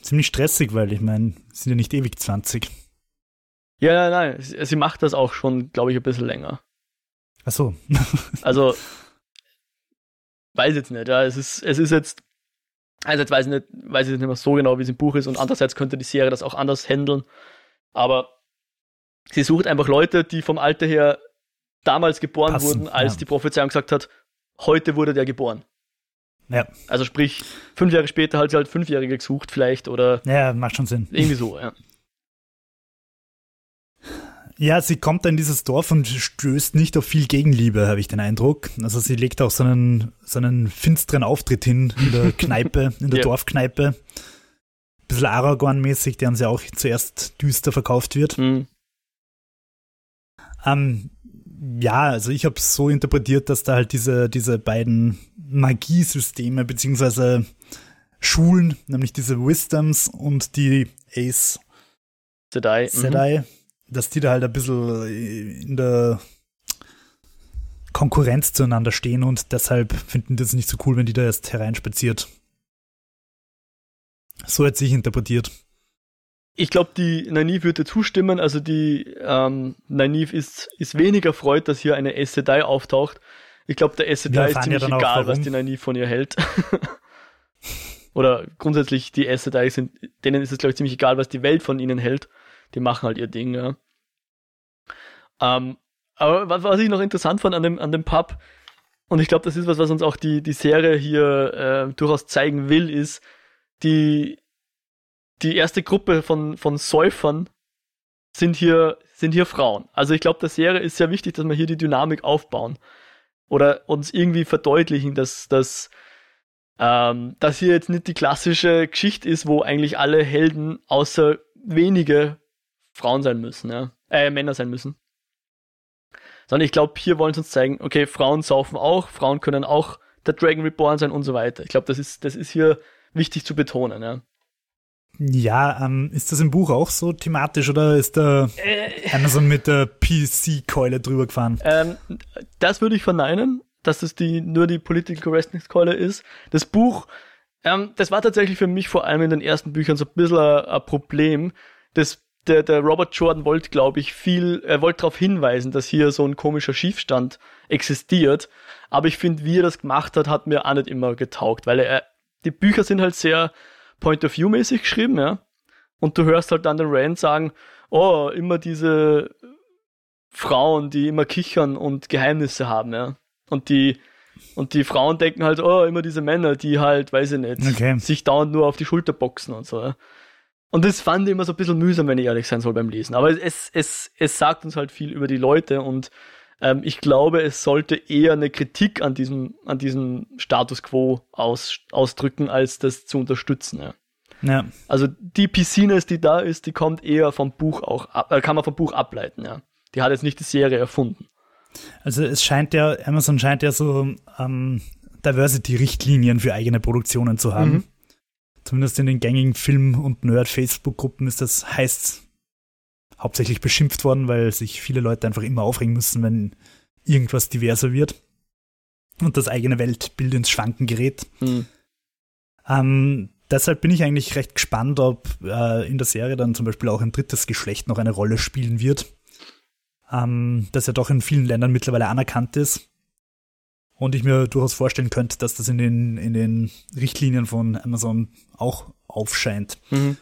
Ziemlich stressig, weil ich meine, sind ja nicht ewig 20. Ja, nein, nein. Sie, sie macht das auch schon, glaube ich, ein bisschen länger. Ach so. [laughs] also, weiß jetzt nicht, ja. Es ist, es ist jetzt, also jetzt weiß ich nicht, weiß ich nicht mehr so genau, wie es im Buch ist und andererseits könnte die Serie das auch anders handeln. Aber sie sucht einfach Leute, die vom Alter her damals geboren Passen, wurden, als ja. die Prophezeiung gesagt hat, heute wurde der geboren. Ja. Also sprich, fünf Jahre später hat sie halt Fünfjährige gesucht vielleicht oder. Ja, macht schon Sinn. Irgendwie so, ja. Ja, sie kommt in dieses Dorf und stößt nicht auf viel Gegenliebe, habe ich den Eindruck. Also sie legt auch so einen, so einen finsteren Auftritt hin in der [laughs] Kneipe, in der ja. Dorfkneipe. Bisschen Aragorn-mäßig, der uns ja auch zuerst düster verkauft wird. Mhm. Ähm, ja, also ich habe es so interpretiert, dass da halt diese, diese beiden Magiesysteme beziehungsweise Schulen, nämlich diese Wisdoms und die Ace Sedai, Sedai mhm. Dass die da halt ein bisschen in der Konkurrenz zueinander stehen und deshalb finden die das nicht so cool, wenn die da erst hereinspaziert. So hat sich interpretiert ich glaube, die Naive würde zustimmen. Also die ähm, Naive ist, ist weniger freut, dass hier eine Sedai auftaucht. Ich glaube, der Sedai ist ziemlich ja egal, was die Naive von ihr hält. [laughs] Oder grundsätzlich die Sedai sind, denen ist es, glaube ich, ziemlich egal, was die Welt von ihnen hält. Die machen halt ihr Ding, ja. Ähm, aber was, was ich noch interessant fand an dem, an dem Pub, und ich glaube, das ist was, was uns auch die, die Serie hier äh, durchaus zeigen will, ist, die, die erste Gruppe von, von Säufern sind hier, sind hier Frauen. Also ich glaube, der Serie ist sehr wichtig, dass wir hier die Dynamik aufbauen. Oder uns irgendwie verdeutlichen, dass, dass, ähm, dass hier jetzt nicht die klassische Geschichte ist, wo eigentlich alle Helden außer wenige Frauen sein müssen, ja. Äh, Männer sein müssen. Sondern ich glaube, hier wollen sie uns zeigen, okay, Frauen saufen auch, Frauen können auch der Dragon Reborn sein und so weiter. Ich glaube, das ist, das ist hier wichtig zu betonen, ja. Ja, ähm, ist das im Buch auch so thematisch oder ist da äh, Amazon mit der PC-Keule drüber gefahren? Ähm, das würde ich verneinen, dass es die, nur die Political Correctness-Keule ist. Das Buch Ähm, das war tatsächlich für mich vor allem in den ersten Büchern so ein bisschen ein, ein Problem. Das, der, der Robert Jordan wollte, glaube ich, viel, er wollte darauf hinweisen, dass hier so ein komischer Schiefstand existiert. Aber ich finde, wie er das gemacht hat, hat mir auch nicht immer getaugt, weil er, die Bücher sind halt sehr Point-of-View-mäßig geschrieben, ja. Und du hörst halt dann den Rand sagen, oh, immer diese Frauen, die immer kichern und Geheimnisse haben, ja. Und die, und die Frauen denken halt, oh, immer diese Männer, die halt, weiß ich nicht, Okay. sich dauernd nur auf die Schulter boxen und so. Ja. Und das fand ich immer so ein bisschen mühsam, wenn ich ehrlich sein soll beim Lesen. Aber es, es, es sagt uns halt viel über die Leute und ähm, ich glaube, es sollte eher eine Kritik an diesem, an diesem Status quo aus, ausdrücken, als das zu unterstützen. Ja. Ja. Also die Piscines, die da ist, die kommt eher vom Buch auch ab, äh, kann man vom Buch ableiten, ja. Die hat jetzt nicht die Serie erfunden. Also es scheint ja, Amazon scheint ja so ähm, Diversity-Richtlinien für eigene Produktionen zu haben. Mhm. Zumindest in den gängigen Film- und Nerd-Facebook-Gruppen ist das heißt hauptsächlich beschimpft worden, weil sich viele Leute einfach immer aufregen müssen, wenn irgendwas diverser wird und das eigene Weltbild ins Schwanken gerät. Hm. Ähm, deshalb bin ich eigentlich recht gespannt, ob äh, in der Serie dann zum Beispiel auch ein drittes Geschlecht noch eine Rolle spielen wird. Ähm, das ja doch in vielen Ländern mittlerweile anerkannt ist. Und ich mir durchaus vorstellen könnte, dass das in den, in den Richtlinien von Amazon auch aufscheint. Mhm.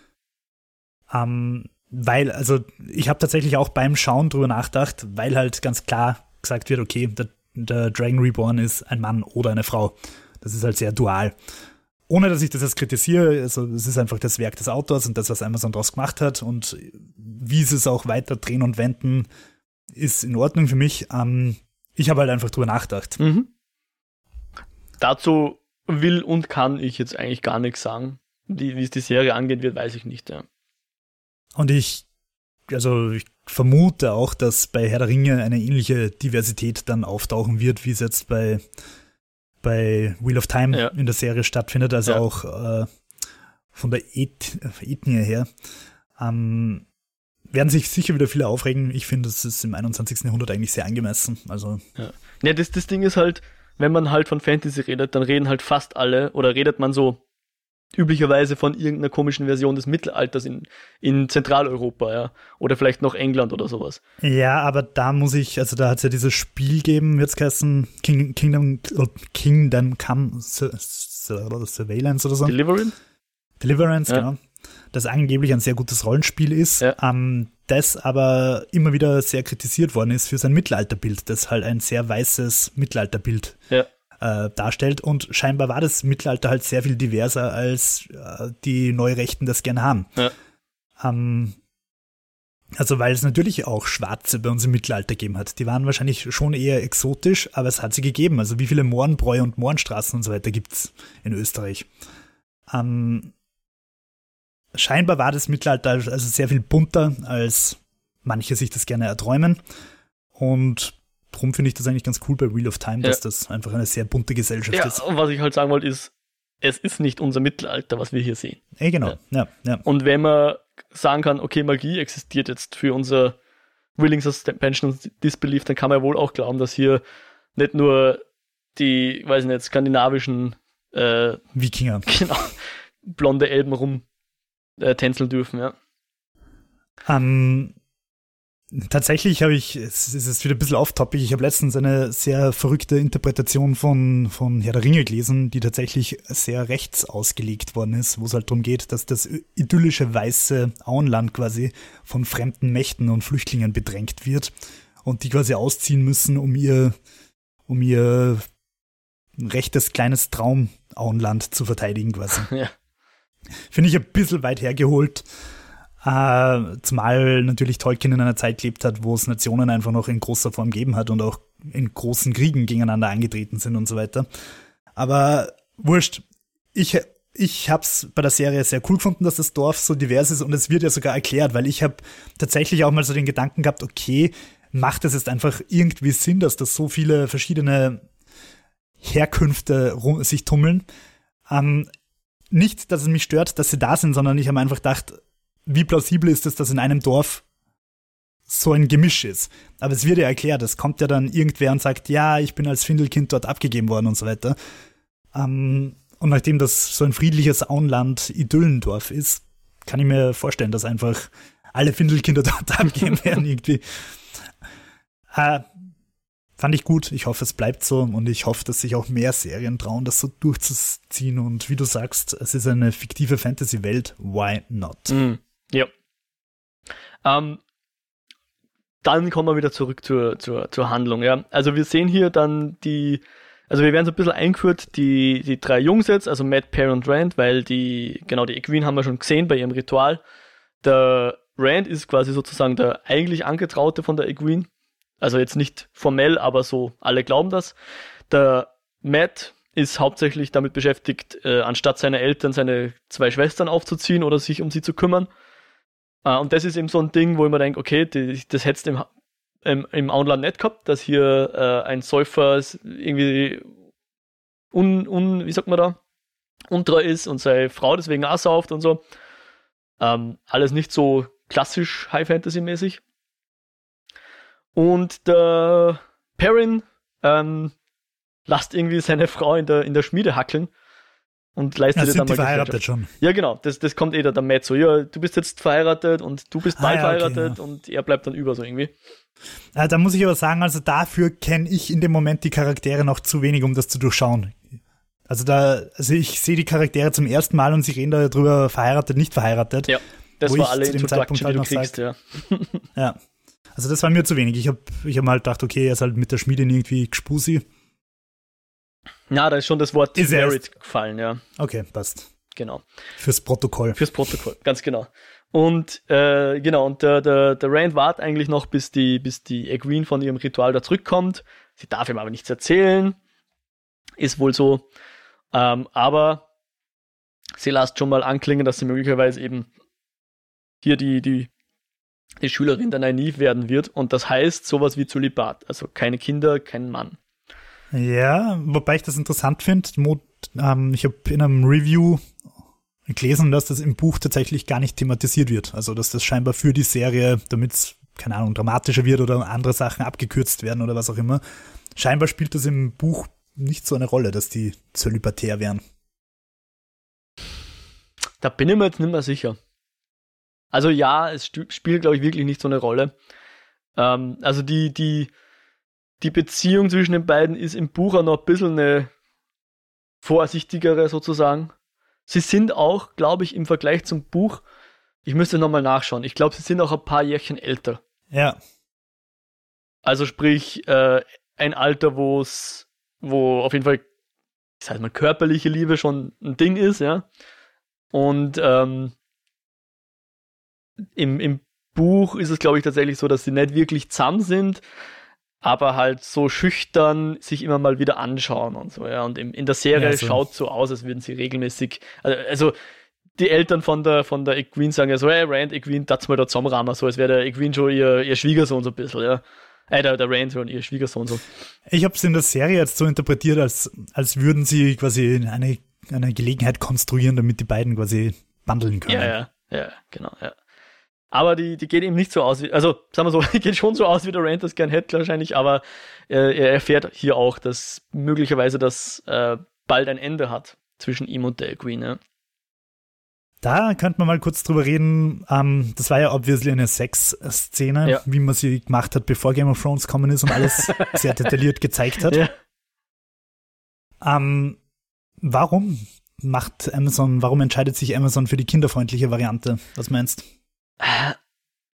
Ähm, weil, also ich habe tatsächlich auch beim Schauen drüber nachgedacht, weil halt ganz klar gesagt wird, okay, der, der Dragon Reborn ist ein Mann oder eine Frau. Das ist halt sehr dual. Ohne dass ich das jetzt kritisiere, also es ist einfach das Werk des Autors und das, was Amazon daraus gemacht hat und wie sie es auch weiter drehen und wenden, ist in Ordnung für mich. Ähm, ich habe halt einfach drüber nachgedacht. Mhm. Dazu will und kann ich jetzt eigentlich gar nichts sagen. Wie es die Serie angehen wird, weiß ich nicht. Ja. Und ich, also ich vermute auch, dass bei Herr der Ringe eine ähnliche Diversität dann auftauchen wird, wie es jetzt bei, bei Wheel of Time Ja. in der Serie stattfindet, also Ja. auch äh, von der Eth Ethnie her. Ähm, werden sich sicher wieder viele aufregen. Ich finde, das ist im 21. Jahrhundert eigentlich sehr angemessen. Also, Ja, das, das Ding ist halt, wenn man halt von Fantasy redet, dann reden halt fast alle oder redet man so üblicherweise von irgendeiner komischen Version des Mittelalters in, in Zentraleuropa, ja. Oder vielleicht noch England oder sowas. ja, aber da muss ich, also da hat es ja dieses Spiel gegeben, wird's geheißen, King, Kingdom, äh, Kingdom Come Sur- Sur- Surveillance oder so. Deliverance? Deliverance, Ja. genau. Das angeblich ein sehr gutes Rollenspiel ist, Ja. ähm, das aber immer wieder sehr kritisiert worden ist für sein Mittelalterbild, das halt ein sehr weißes Mittelalterbild Ja. äh, darstellt. Und scheinbar war das Mittelalter halt sehr viel diverser, als äh, die Neurechten das gerne haben. Ja. Ähm, also weil es natürlich auch Schwarze bei uns im Mittelalter gegeben hat. Die waren wahrscheinlich schon eher exotisch, aber es hat sie gegeben. Also wie viele Mohrenbräu und Mohrenstraßen und so weiter gibt's in Österreich. Ähm, scheinbar war das Mittelalter also sehr viel bunter, als manche sich das gerne erträumen. Und darum finde ich das eigentlich ganz cool bei Wheel of Time, dass Ja. das einfach eine sehr bunte Gesellschaft Ja, ist. und was ich halt sagen wollte, ist, es ist nicht unser Mittelalter, was wir hier sehen. Ey, genau. Ja, ja. Und wenn man sagen kann, okay, Magie existiert jetzt für unser Willing Suspension und Disbelief, dann kann man ja wohl auch glauben, dass hier nicht nur die, weiß nicht, skandinavischen, äh, Wikinger. [laughs] genau, blonde Elben rum äh, tänzeln dürfen, ja. Ähm, tatsächlich habe ich, es ist wieder ein bisschen off-topic, ich habe letztens eine sehr verrückte Interpretation von, von Herr der Ringe gelesen, die tatsächlich sehr rechts ausgelegt worden ist, wo es halt darum geht, dass das idyllische weiße Auenland quasi von fremden Mächten und Flüchtlingen bedrängt wird und die quasi ausziehen müssen, um ihr, um ihr rechtes kleines Traumauenland zu verteidigen quasi. [laughs] Ja. Finde ich ein bisschen weit hergeholt. Äh, zumal natürlich Tolkien in einer Zeit gelebt hat, wo es Nationen einfach noch in großer Form gegeben hat und auch in großen Kriegen gegeneinander angetreten sind und so weiter. Aber wurscht. Ich, ich hab's bei der Serie sehr cool gefunden, dass das Dorf so divers ist und es wird ja sogar erklärt, weil ich habe tatsächlich auch mal so den Gedanken gehabt, okay, macht es jetzt einfach irgendwie Sinn, dass das so viele verschiedene Herkünfte sich tummeln? Ähm, nicht, dass es mich stört, dass sie da sind, sondern ich habe einfach gedacht, wie plausibel ist es, dass in einem Dorf so ein Gemisch ist. Aber es wird ja erklärt, es kommt ja dann irgendwer und sagt, ja, ich bin als Findelkind dort abgegeben worden und so weiter. Ähm, Und nachdem das so ein friedliches Auenland-Idyllendorf ist, kann ich mir vorstellen, dass einfach alle Findelkinder [laughs] dort abgehen werden [laughs] irgendwie. Äh, fand ich gut. Ich hoffe, es bleibt so und ich hoffe, dass sich auch mehr Serien trauen, das so durchzuziehen. Und wie du sagst, es ist eine fiktive Fantasy-Welt. Why not? Mm, ja. Ähm, dann kommen wir wieder zurück zur, zur, zur Handlung. Ja. Also wir sehen hier dann die, also wir werden so ein bisschen eingeführt, die, die drei Jungs jetzt, also Matt, Perry und Rand, weil die, genau, die Equine haben wir schon gesehen bei ihrem Ritual. Der Rand ist quasi sozusagen der eigentlich Angetraute von der Equine. Also jetzt nicht formell, aber so, alle glauben das. Der Matt ist hauptsächlich damit beschäftigt, äh, anstatt seine Eltern seine zwei Schwestern aufzuziehen oder sich um sie zu kümmern. Äh, und das ist eben so ein Ding, wo ich mir denke, okay, die, das hättest du im, im, im Auenland nicht gehabt, dass hier äh, ein Säufer irgendwie un, un, wie sagt man da, untreu ist und seine Frau deswegen auch sauft und so. Ähm, alles nicht so klassisch High Fantasy mäßig. Und der Perrin ähm, lasst irgendwie seine Frau in der, in der Schmiede hackeln und leistet ja, dann die verheiratet schon. Ja, genau. Das, das kommt eh da der Matt so. Ja, du bist jetzt verheiratet und du bist ah, bald ja, verheiratet okay, ja. und er bleibt dann über so irgendwie. Ja, da muss ich aber sagen, also dafür kenne ich in dem Moment die Charaktere noch zu wenig, um das zu durchschauen. Also da, also ich sehe die Charaktere zum ersten Mal und sie reden darüber verheiratet, nicht verheiratet. Ja, das war alle Introduction, halt die du kriegst, sag, ja. ja. Also das war mir zu wenig. Ich habe ich hab halt gedacht, okay, er ist halt mit der Schmiedin irgendwie gespusi. Na, da ist schon das Wort ist married gefallen, ja. Okay, passt. Genau. Fürs Protokoll. Fürs Protokoll, ganz genau. Und äh, genau, und der, der, der Rand wartet eigentlich noch, bis die, bis die Egwene von ihrem Ritual da zurückkommt. Sie darf ihm aber nichts erzählen. Ist wohl so. Ähm, aber sie lässt schon mal anklingen, dass sie möglicherweise eben hier die, die, die Schülerin der naiv werden wird. Und das heißt sowas wie Zölibat. Also keine Kinder, kein Mann. Ja, wobei ich das interessant finde. Ähm, ich habe in einem Review gelesen, dass das im Buch tatsächlich gar nicht thematisiert wird. Also, dass das scheinbar für die Serie, damit es, keine Ahnung, dramatischer wird oder andere Sachen abgekürzt werden oder was auch immer. Scheinbar spielt das im Buch nicht so eine Rolle, dass die zölibatär wären. Da bin ich mir jetzt nicht mehr sicher. Also ja, es spielt, glaube ich, wirklich nicht so eine Rolle. Ähm, also die, die, die Beziehung zwischen den beiden ist im Buch auch noch ein bisschen eine vorsichtigere sozusagen. Sie sind auch, glaube ich, im Vergleich zum Buch, ich müsste nochmal nachschauen, ich glaube, sie sind auch ein paar Jährchen älter. Ja. Also sprich, äh, ein Alter, wo es, wo auf jeden Fall, ich sag mal, körperliche Liebe schon ein Ding ist, ja. Und ähm, im, im Buch ist es, glaube ich, tatsächlich so, dass sie nicht wirklich zusammen sind, aber halt so schüchtern sich immer mal wieder anschauen und so, ja. Und in, in der Serie ja, so. schaut so aus, als würden sie regelmäßig, also, also die Eltern von der, von der Equine sagen ja so, hey, Rand, Equine, das mal da zusammenrahmen, so als wäre der Equine schon ihr, ihr Schwiegersohn so ein bisschen, ja. Äh, der, der Rand schon ihr Schwiegersohn so. Ich habe es in der Serie jetzt so interpretiert, als, als würden sie quasi eine, eine Gelegenheit konstruieren, damit die beiden quasi bundeln können. Ja, ja, ja, genau, ja. Aber die, die geht eben nicht so aus, wie, also sagen wir so, [laughs] die geht schon so aus, wie der Rand das gern hätte wahrscheinlich, aber äh, er erfährt hier auch, dass möglicherweise das äh, bald ein Ende hat zwischen ihm und der Queen. Ja. Da könnte man mal kurz drüber reden. Ähm, das war ja obviously eine Sex-Szene, ja. wie man sie gemacht hat, bevor Game of Thrones gekommen ist und alles [laughs] sehr detailliert gezeigt hat. Ja. Ähm, warum macht Amazon, warum entscheidet sich Amazon für die kinderfreundliche Variante? Was meinst du?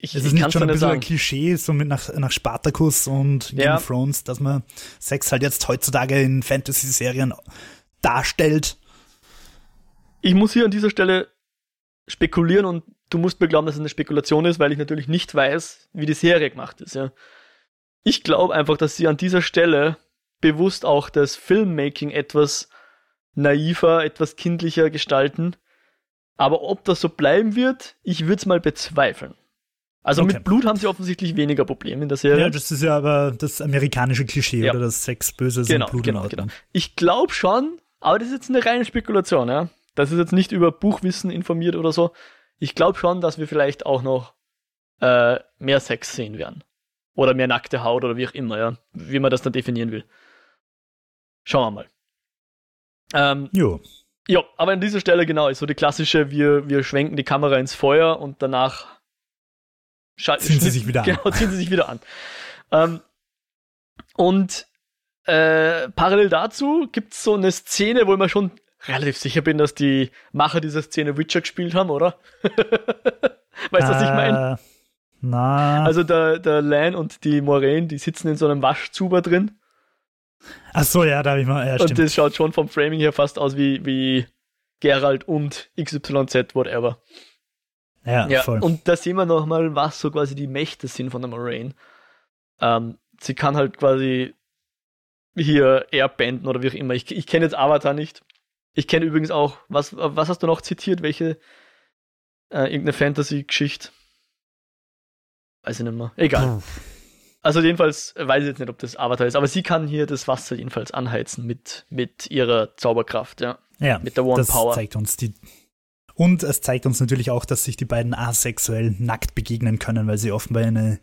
Ich, ist es nicht schon ein bisschen sagen. ein Klischee, so mit nach, nach Spartacus und Game ja. of Thrones, dass man Sex halt jetzt heutzutage in Fantasy-Serien darstellt? Ich muss hier an dieser Stelle spekulieren und du musst mir glauben, dass es eine Spekulation ist, weil ich natürlich nicht weiß, wie die Serie gemacht ist. Ja. Ich glaube einfach, dass sie an dieser Stelle bewusst auch das Filmmaking etwas naiver, etwas kindlicher gestalten aber ob das so bleiben wird, ich würde es mal bezweifeln. Also okay. mit Blut haben sie offensichtlich weniger Probleme in der Serie. Ja, das ist ja aber das amerikanische Klischee, ja. oder das Sex böse genau, Blut genau, genau. Ich glaube schon, aber das ist jetzt eine reine Spekulation, ja. Das ist jetzt nicht über Buchwissen informiert oder so. Ich glaube schon, dass wir vielleicht auch noch äh, mehr Sex sehen werden. Oder mehr nackte Haut oder wie auch immer, ja. Wie man das dann definieren will. Schauen wir mal. Ähm, jo. Ja, aber an dieser Stelle genau ist so die klassische, wir, wir schwenken die Kamera ins Feuer und danach ziehen sie sich wieder an. Genau, ziehen sie sich wieder an. Ähm, und äh, parallel dazu gibt es so eine Szene, wo ich mir schon relativ sicher bin, dass die Macher dieser Szene Witcher gespielt haben, oder? [laughs] weißt du, was ich meine? Äh, na. Also der, der Lan und die Moraine, die sitzen in so einem Waschzuber drin. Ach so, ja, da habe ich mal. Ja, und das schaut schon vom Framing her fast aus wie, wie Geralt und XYZ, whatever. Ja, ja, voll. Und da sehen wir nochmal, was so quasi die Mächte sind von der Moraine. Ähm, sie kann halt quasi hier airbenden oder wie auch immer. Ich, ich kenne jetzt Avatar nicht. Ich kenne übrigens auch, was, was hast du noch zitiert? Welche? Äh, irgendeine Fantasy-Geschichte? Weiß ich nicht mehr. Egal. Puh. Also jedenfalls weiß ich jetzt nicht, ob das Avatar ist, aber sie kann hier das Wasser jedenfalls anheizen mit, mit ihrer Zauberkraft, ja. Ja, mit der One das Power. zeigt uns die. Und es zeigt uns natürlich auch, dass sich die beiden asexuell nackt begegnen können, weil sie offenbar eine,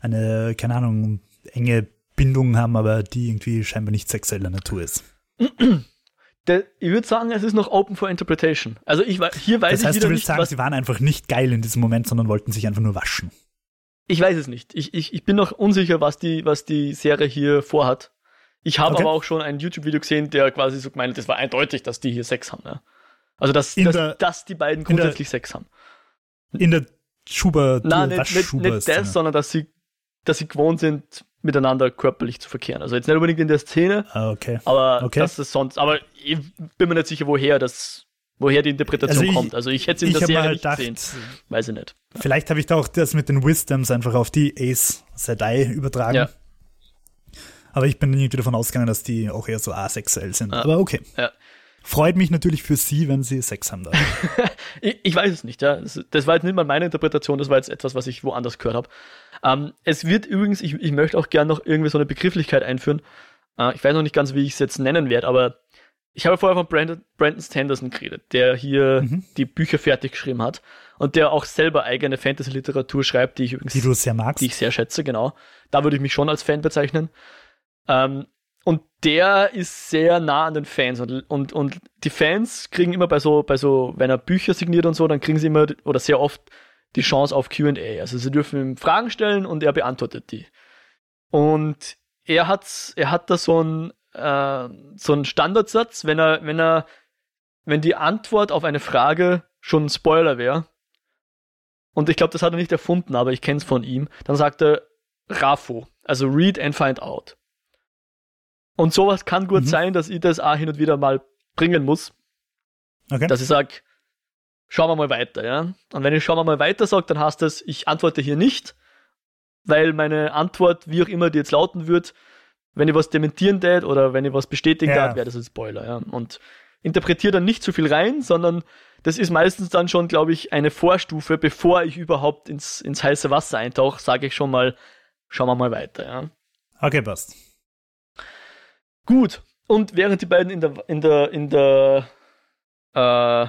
eine, keine Ahnung, enge Bindung haben, aber die irgendwie scheinbar nicht sexueller Natur ist. Der, ich würde sagen, es ist noch open for interpretation. Also ich hier weiß das heißt, ich wieder du willst nicht, sagen, sie waren einfach nicht geil in diesem Moment, sondern wollten sich einfach nur waschen. Ich weiß es nicht. Ich, ich, ich bin noch unsicher, was die, was die Serie hier vorhat. Ich habe okay. aber auch schon ein YouTube-Video gesehen, der quasi so gemeint, das war eindeutig, dass die hier Sex haben. Ja. Also dass, dass, der, dass die beiden grundsätzlich der, Sex haben. In der Schuber, Nein, nicht, nicht, nicht das, sondern dass sie, dass sie gewohnt sind, miteinander körperlich zu verkehren. Also jetzt nicht unbedingt in der Szene, ah, okay. aber okay. dass das sonst, aber ich bin mir nicht sicher, woher das woher die Interpretation also ich, kommt. Also ich hätte es in der Serie nicht gedacht, gesehen. Weiß ich nicht. Ja. Vielleicht habe ich da auch das mit den Wisdoms einfach auf die Ace Sedai übertragen. Ja. Aber ich bin irgendwie davon ausgegangen, dass die auch eher so asexuell sind. Ja. Aber okay. Freut mich natürlich für sie, wenn sie Sex haben. [laughs] ich, ich, weiß es nicht, ja. Das, das, war jetzt nicht mal meine Interpretation, das war jetzt etwas, was ich woanders gehört habe. Ähm, es wird übrigens, ich, ich möchte auch gerne noch irgendwie so eine Begrifflichkeit einführen. Äh, ich weiß noch nicht ganz, wie ich es jetzt nennen werde, aber ich habe vorher von Brandon, Brandon Sanderson geredet, der hier mhm. die Bücher fertig geschrieben hat und der auch selber eigene Fantasy-Literatur schreibt, die ich übrigens die du sehr magst. Die ich sehr schätze, genau. Da würde ich mich schon als Fan bezeichnen. Ähm, und der ist sehr nah an den Fans und, und, und die Fans kriegen immer bei so, bei so, wenn er Bücher signiert und so, dann kriegen sie immer oder sehr oft die Chance auf QA. Also sie dürfen ihm Fragen stellen und er beantwortet die. Und er hat, er hat da so ein äh, so ein Standardsatz, wenn er, wenn er, wenn die Antwort auf eine Frage schon ein Spoiler wäre, und ich glaube, das hat er nicht erfunden, aber ich kenne es von ihm, dann sagt er RAFO, also Read and Find Out. Und sowas kann gut mhm. sein, dass ich das auch hin und wieder mal bringen muss. Okay. Dass ich sage, schauen wir mal weiter, ja. Und wenn ich schauen wir mal weiter sage, dann heißt das, ich antworte hier nicht, weil meine Antwort, wie auch immer die jetzt lauten wird, wenn ich was dementieren tät oder wenn ich was bestätigen ja. wäre das ein Spoiler. Ja. Und interpretiere dann nicht zu viel rein, sondern das ist meistens dann schon, glaube ich, eine Vorstufe, bevor ich überhaupt ins, ins heiße Wasser eintauche, sage ich schon mal, schauen wir mal weiter. Ja. Okay, passt. Gut. Und während die beiden in der, in der, in der äh,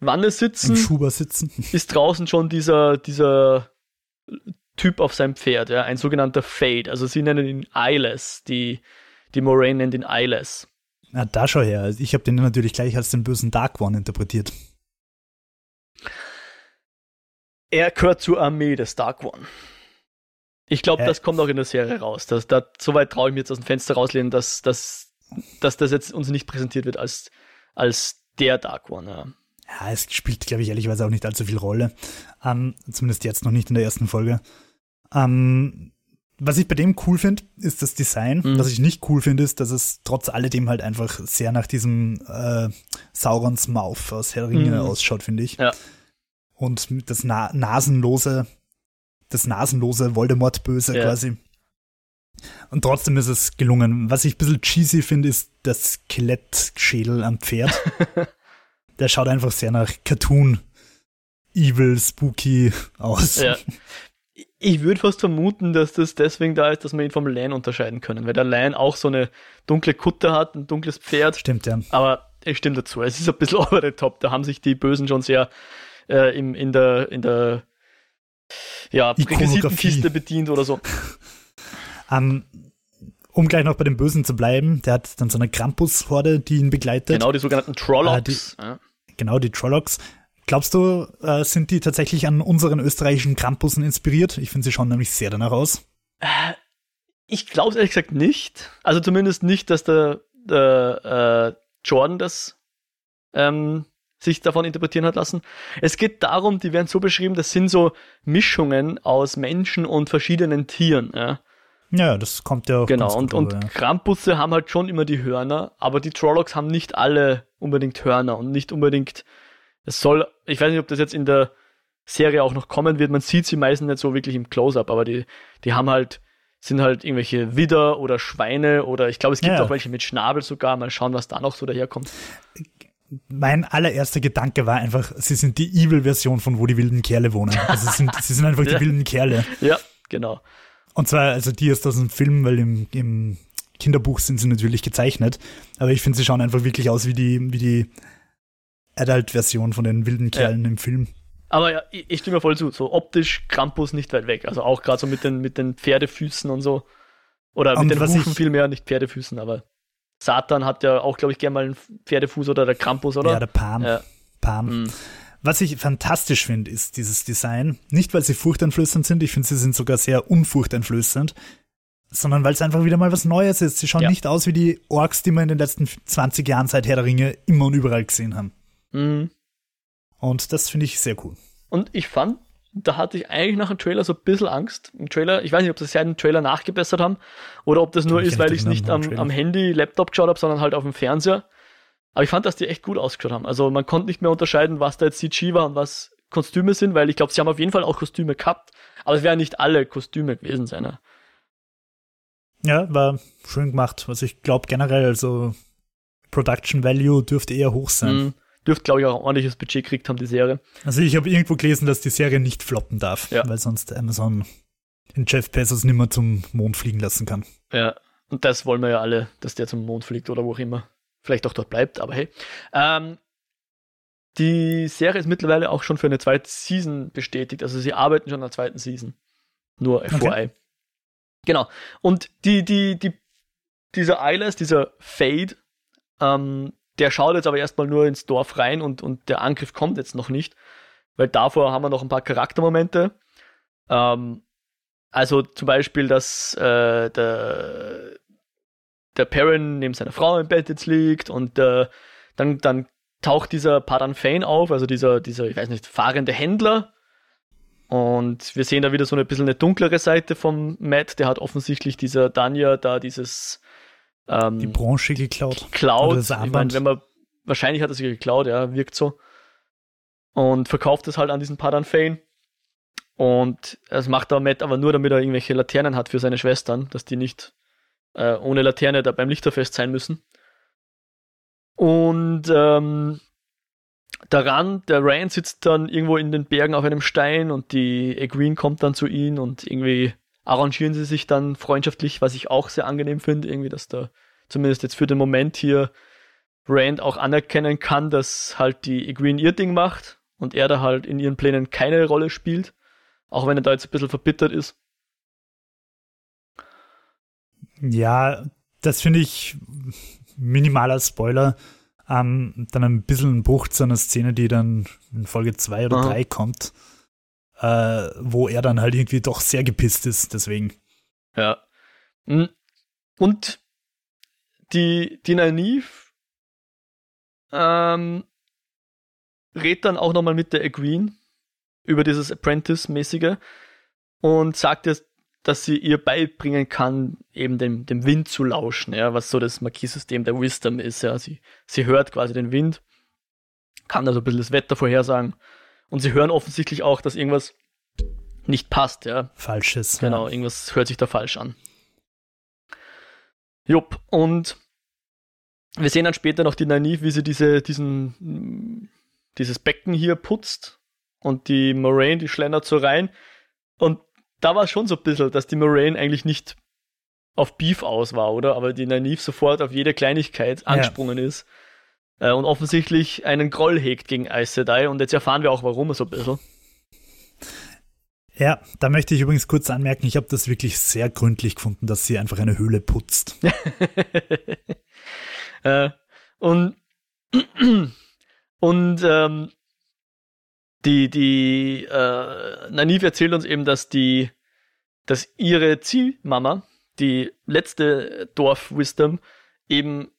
Wanne sitzen, Im sitzen, ist draußen schon dieser, dieser Typ auf seinem Pferd, ja, ein sogenannter Fade. Also sie nennen ihn Eyeless, die, die Moraine nennt ihn Eyeless. Na, da schau her. Ich habe den natürlich gleich als den bösen Dark One interpretiert. Er gehört zur Armee des Dark One. Ich glaube, äh. das kommt auch in der Serie raus. Das, das, soweit traue ich mir jetzt aus dem Fenster rauslehnen, dass, dass, dass das jetzt uns nicht präsentiert wird als, als der Dark One. Ja. ja es spielt, glaube ich, ehrlicherweise auch nicht allzu viel Rolle. Um, ähm, zumindest jetzt noch nicht in der ersten Folge. Ähm, was ich bei dem cool finde, ist das Design. Mhm. Was ich nicht cool finde, ist, dass es trotz alledem halt einfach sehr nach diesem äh, Saurons Mouth aus Herr Ringe mhm. ausschaut, finde ich. Ja. Und das Na nasenlose, das nasenlose Voldemort-Böse ja. quasi. Und trotzdem ist es gelungen. Was ich ein bisschen cheesy finde, ist das Skelettschädel am Pferd. [laughs] Der schaut einfach sehr nach Cartoon, evil, spooky aus. Ja. Ich würde fast vermuten, dass das deswegen da ist, dass wir ihn vom Lan unterscheiden können, weil der Lan auch so eine dunkle Kutte hat, ein dunkles Pferd. Stimmt, ja. Aber es stimmt dazu. Es ist ein bisschen [laughs] over the top. Da haben sich die Bösen schon sehr äh, im, in der, in der ja, Requisitenkiste bedient oder so. Um, [laughs] um gleich noch bei den Bösen zu bleiben, der hat dann so eine Krampus-Horde, die ihn begleitet. Genau, die sogenannten Trollocks. Äh, die, ja. Genau, die Trollocks. Glaubst du, äh, sind die tatsächlich an unseren österreichischen Krampussen inspiriert? Ich finde sie schauen nämlich sehr danach aus. Äh, ich glaube es ehrlich gesagt nicht. Also zumindest nicht, dass der, der äh, Jordan das ähm, sich davon interpretieren hat lassen. Es geht darum, die werden so beschrieben, das sind so Mischungen aus Menschen und verschiedenen Tieren. Ja. Ja, das kommt ja auch. Genau, und, und ja. Krampusse haben halt schon immer die Hörner, aber die Trollocs haben nicht alle unbedingt Hörner und nicht unbedingt. Es soll, ich weiß nicht, ob das jetzt in der Serie auch noch kommen wird, man sieht sie meistens nicht so wirklich im Close-Up, aber die, die haben halt, sind halt irgendwelche Widder oder Schweine oder ich glaube, es gibt ja. auch welche mit Schnabel sogar. Mal schauen, was da noch so daherkommt. Mein allererster Gedanke war einfach, sie sind die Evil-Version von wo die wilden Kerle wohnen. Also sie sind, sie sind einfach die [laughs] wilden Kerle. Ja, genau. Und zwar, also die ist aus dem Film, weil im, im Kinderbuch sind sie natürlich gezeichnet. Aber ich finde, sie schauen einfach wirklich aus wie die, wie die Adult-Version von den wilden Kerlen ja. im Film. Aber ja, ich, ich stimme mir voll zu. So optisch Krampus nicht weit weg. Also auch gerade so mit den, mit den Pferdefüßen und so. Oder mit und den Hufen vielmehr, nicht Pferdefüßen, aber Satan hat ja auch, glaube ich, gerne mal einen Pferdefuß oder der Krampus, oder? Ja, der Pan. Ja. Pan. Mhm. Was ich fantastisch finde, ist dieses Design. Nicht, weil sie furchteinflößend sind, ich finde, sie sind sogar sehr unfurchteinflößend, sondern weil es einfach wieder mal was Neues ist. Sie schauen ja. nicht aus wie die Orks, die wir in den letzten 20 Jahren seit Herr der Ringe immer und überall gesehen haben. Mhm. Und das finde ich sehr cool. Und ich fand, da hatte ich eigentlich nach dem Trailer so ein bisschen Angst. Im Trailer, ich weiß nicht, ob das ja im Trailer nachgebessert haben oder ob das nur ist, weil ich es nicht am, am Handy, Laptop geschaut habe, sondern halt auf dem Fernseher. Aber ich fand, dass die echt gut ausgeschaut haben. Also man konnte nicht mehr unterscheiden, was da jetzt CG war und was Kostüme sind, weil ich glaube, sie haben auf jeden Fall auch Kostüme gehabt, aber es werden nicht alle Kostüme gewesen sein. Ja, war schön gemacht. Was ich glaube generell, also Production Value dürfte eher hoch sein. Mhm. Dürfte, glaube ich, auch ein ordentliches Budget gekriegt haben, die Serie. Also ich habe irgendwo gelesen, dass die Serie nicht floppen darf, ja. weil sonst Amazon den Jeff Bezos nimmer zum Mond fliegen lassen kann. Ja, und das wollen wir ja alle, dass der zum Mond fliegt oder wo auch immer vielleicht auch dort bleibt, aber hey. Ähm, die Serie ist mittlerweile auch schon für eine zweite Season bestätigt. Also sie arbeiten schon an der zweiten Season. Nur FYI. Okay. Genau. Und die, die, die, dieser Eyeless, dieser Fade, ähm, der schaut jetzt aber erstmal nur ins Dorf rein und, und der Angriff kommt jetzt noch nicht. Weil davor haben wir noch ein paar Charaktermomente. Ähm, also zum Beispiel, dass äh, der, der Perrin neben seiner Frau im Bett jetzt liegt und äh, dann, dann taucht dieser Padan Fane auf, also dieser, dieser, ich weiß nicht, fahrende Händler. Und wir sehen da wieder so ein bisschen eine dunklere Seite vom Matt. Der hat offensichtlich dieser Danja da dieses ähm, die Branche geklaut. Geklaut. Ich meine, wenn man wahrscheinlich hat er sie geklaut, ja, wirkt so. Und verkauft es halt an diesen Padan Fane. Und das macht der Matt aber nur, damit er irgendwelche Laternen hat für seine Schwestern, dass die nicht äh, ohne Laterne da beim Lichterfest sein müssen. Und ähm, daran, der Ryan sitzt dann irgendwo in den Bergen auf einem Stein und die Egwene kommt dann zu ihm und irgendwie arrangieren sie sich dann freundschaftlich, was ich auch sehr angenehm finde, irgendwie, dass da zumindest jetzt für den Moment hier Rand auch anerkennen kann, dass halt die Egwene ihr Ding macht und er da halt in ihren Plänen keine Rolle spielt, auch wenn er da jetzt ein bisschen verbittert ist. Ja, das finde ich minimaler Spoiler. Ähm, dann ein bisschen ein Bruch zu einer Szene, die dann in Folge 2 oder 3 kommt, äh, wo er dann halt irgendwie doch sehr gepisst ist, deswegen. Ja. Hm. Und die, die Nynaeve ähm, redet dann auch nochmal mit der Egwene über dieses Apprentice-mäßige und sagt jetzt, dass sie ihr beibringen kann, eben dem, dem Wind zu lauschen, ja, was so das Marquis-System der Wisdom ist, ja. Sie, sie hört quasi den Wind, kann also ein bisschen das Wetter vorhersagen. Und sie hören offensichtlich auch, dass irgendwas nicht passt, ja. Falsches. Genau, ja. irgendwas hört sich da falsch an. Jupp, und wir sehen dann später noch die Nynaeve, wie sie diese, diesen, dieses Becken hier putzt und die Moraine, die schlendert so rein und da war es schon so ein bisschen, dass die Moraine eigentlich nicht auf Beef aus war, oder? Aber die Nynaeve sofort auf jede Kleinigkeit angesprungen ja. ist. Äh, und offensichtlich einen Groll hegt gegen Aes Sedai. Und jetzt erfahren wir auch, warum so ein bisschen. Ja, da möchte ich übrigens kurz anmerken, ich habe das wirklich sehr gründlich gefunden, dass sie einfach eine Höhle putzt. [laughs] äh, und und ähm, die, die äh, Naniv erzählt uns eben, dass die, dass ihre Ziehmama, die letzte Dorf-Wisdom, eben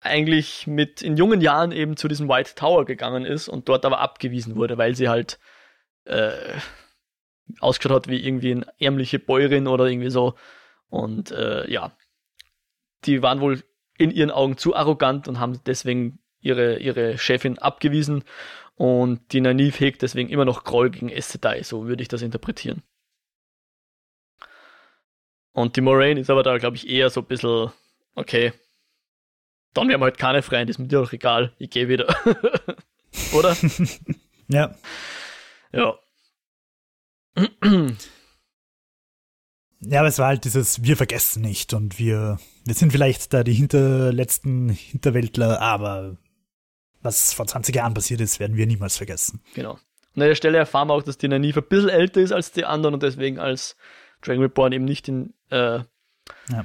eigentlich mit in jungen Jahren eben zu diesem White Tower gegangen ist und dort aber abgewiesen wurde, weil sie halt äh, ausgeschaut hat wie irgendwie eine ärmliche Bäuerin oder irgendwie so. Und äh, ja, die waren wohl in ihren Augen zu arrogant und haben deswegen ihre, ihre Chefin abgewiesen. Und die Naniv hegt deswegen immer noch Groll gegen Essedai, so würde ich das interpretieren. Und die Moraine ist aber da, glaube ich, eher so ein bisschen, okay, dann werden wir halt keine Freien, das ist mir doch egal, ich gehe wieder. [laughs] Oder? [laughs] ja. Ja. Ja, aber es war halt dieses, wir vergessen nicht und wir, wir sind vielleicht da die hinterletzten Hinterwäldler, aber was vor 20 Jahren passiert ist, werden wir niemals vergessen. Genau. Und an der Stelle erfahren wir auch, dass die Nynaeve ein bisschen älter ist als die anderen und deswegen als Dragon Reborn eben nicht in, äh, ja.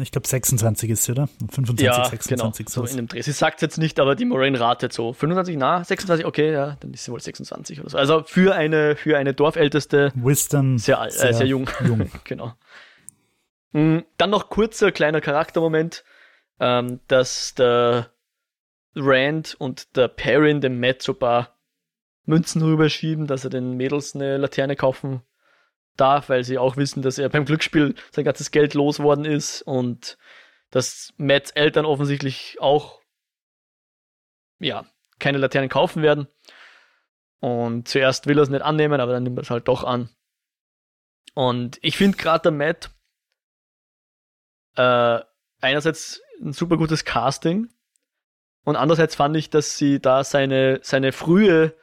Ich glaube 26 ist sie, oder? 25, ja, 26. Genau, so in dem Dreh. Sie sagt jetzt nicht, aber die Moraine ratet so. 25, na, 26, okay, ja, dann ist sie wohl 26 oder so. Also für eine, für eine Dorfälteste Wisdom sehr, alt, sehr, äh, sehr jung. jung. [laughs] genau. Mhm, dann noch kurzer kleiner Charaktermoment, ähm, dass der Rand und der Perrin dem Matt so ein paar Münzen rüberschieben, dass er den Mädels eine Laterne kaufen darf, weil sie auch wissen, dass er beim Glücksspiel sein ganzes Geld losworden ist und dass Matts Eltern offensichtlich auch ja, keine Laternen kaufen werden. Und zuerst will er es nicht annehmen, aber dann nimmt er es halt doch an. Und ich finde gerade der Matt äh, einerseits ein super gutes Casting und andererseits fand ich, dass sie da seine, seine frühe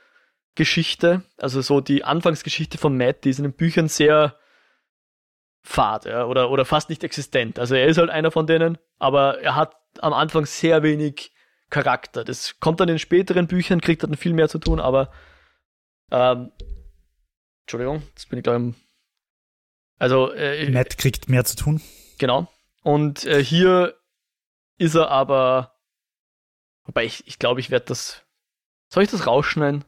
Geschichte, also so die Anfangsgeschichte von Matt, die ist in den Büchern sehr fad ja, oder, oder fast nicht existent. Also er ist halt einer von denen, aber er hat am Anfang sehr wenig Charakter. Das kommt dann in späteren Büchern, kriegt dann viel mehr zu tun, aber ähm, Entschuldigung, jetzt bin ich glaube im also äh, Matt kriegt mehr zu tun. Genau. Und äh, hier ist er aber wobei ich ich glaube, ich werde das soll ich das rausschneiden?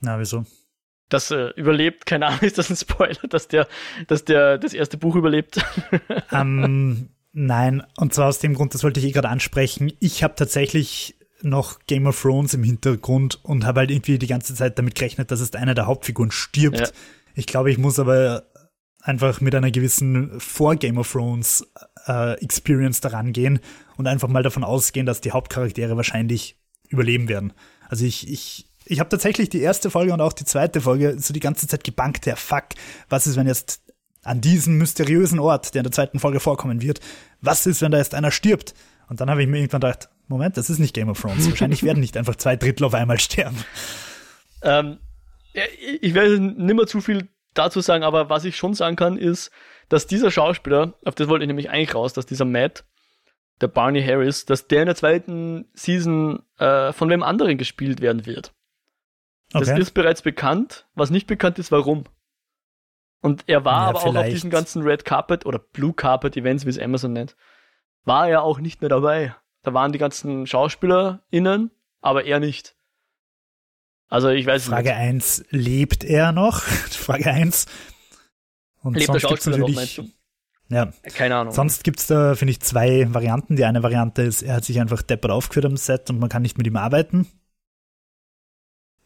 Na, wieso? Das äh, überlebt, keine Ahnung, [laughs] ist das ein Spoiler, dass der, dass der das erste Buch überlebt? [laughs] ähm, nein, und zwar aus dem Grund, das wollte ich eh gerade ansprechen. Ich habe tatsächlich noch Game of Thrones im Hintergrund und habe halt irgendwie die ganze Zeit damit gerechnet, dass es einer der Hauptfiguren stirbt. Ja. Ich glaube, ich muss aber einfach mit einer gewissen vor Game of Thrones äh, Experience daran gehen und einfach mal davon ausgehen, dass die Hauptcharaktere wahrscheinlich überleben werden. Also ich, ich ich habe tatsächlich die erste Folge und auch die zweite Folge so die ganze Zeit gebankt, der Fuck, was ist, wenn jetzt an diesem mysteriösen Ort, der in der zweiten Folge vorkommen wird, was ist, wenn da jetzt einer stirbt? Und dann habe ich mir irgendwann gedacht, Moment, das ist nicht Game of Thrones. Wahrscheinlich werden nicht einfach zwei Drittel auf einmal sterben. Ähm, ich werde nimmer zu viel dazu sagen, aber was ich schon sagen kann, ist, dass dieser Schauspieler, auf das wollte ich nämlich eigentlich raus, dass dieser Matt, der Barney Harris, dass der in der zweiten Season äh, von wem anderen gespielt werden wird. Das okay. ist bereits bekannt. Was nicht bekannt ist, warum. Und er war ja, aber vielleicht. auch auf diesen ganzen Red Carpet oder Blue Carpet Events, wie es Amazon nennt, war er auch nicht mehr dabei. Da waren die ganzen SchauspielerInnen, aber er nicht. Also ich weiß Frage nicht. Frage 1, lebt er noch? [laughs] Frage 1. Und lebt der Schauspieler noch, meinst du? Ja. Keine Ahnung. Sonst gibt's da, finde ich, zwei Varianten. Die eine Variante ist, er hat sich einfach deppert aufgeführt am Set und man kann nicht mit ihm arbeiten.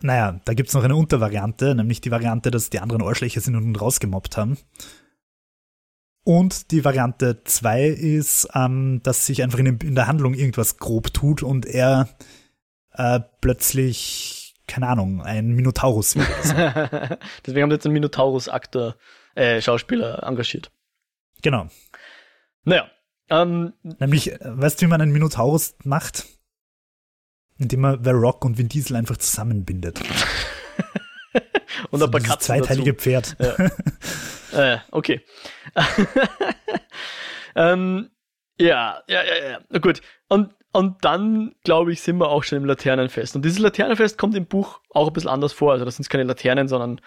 Naja, da gibt's noch eine Untervariante, nämlich die Variante, dass die anderen Arschlöcher sind und rausgemobbt haben. Und die Variante 2 ist, ähm, dass sich einfach in, in, der Handlung irgendwas grob tut und er äh, plötzlich, keine Ahnung, ein Minotaurus wird. [laughs] Deswegen haben sie jetzt einen Minotaurus-Aktor, äh, Schauspieler engagiert. Genau. Naja. Ähm, Nämlich, äh, weißt du, wie man einen Minotaurus macht? Indem man The Rock und Vin Diesel einfach zusammenbindet. [laughs] und ein paar Katzen zweiteilige dazu. Pferd. Ja. [laughs] äh, okay. [laughs] ähm, Ja, ja, ja, ja. Na gut. Und, und dann, glaube ich, sind wir auch schon im Laternenfest. Und dieses Laternenfest kommt im Buch auch ein bisschen anders vor. Also das sind keine Laternen, sondern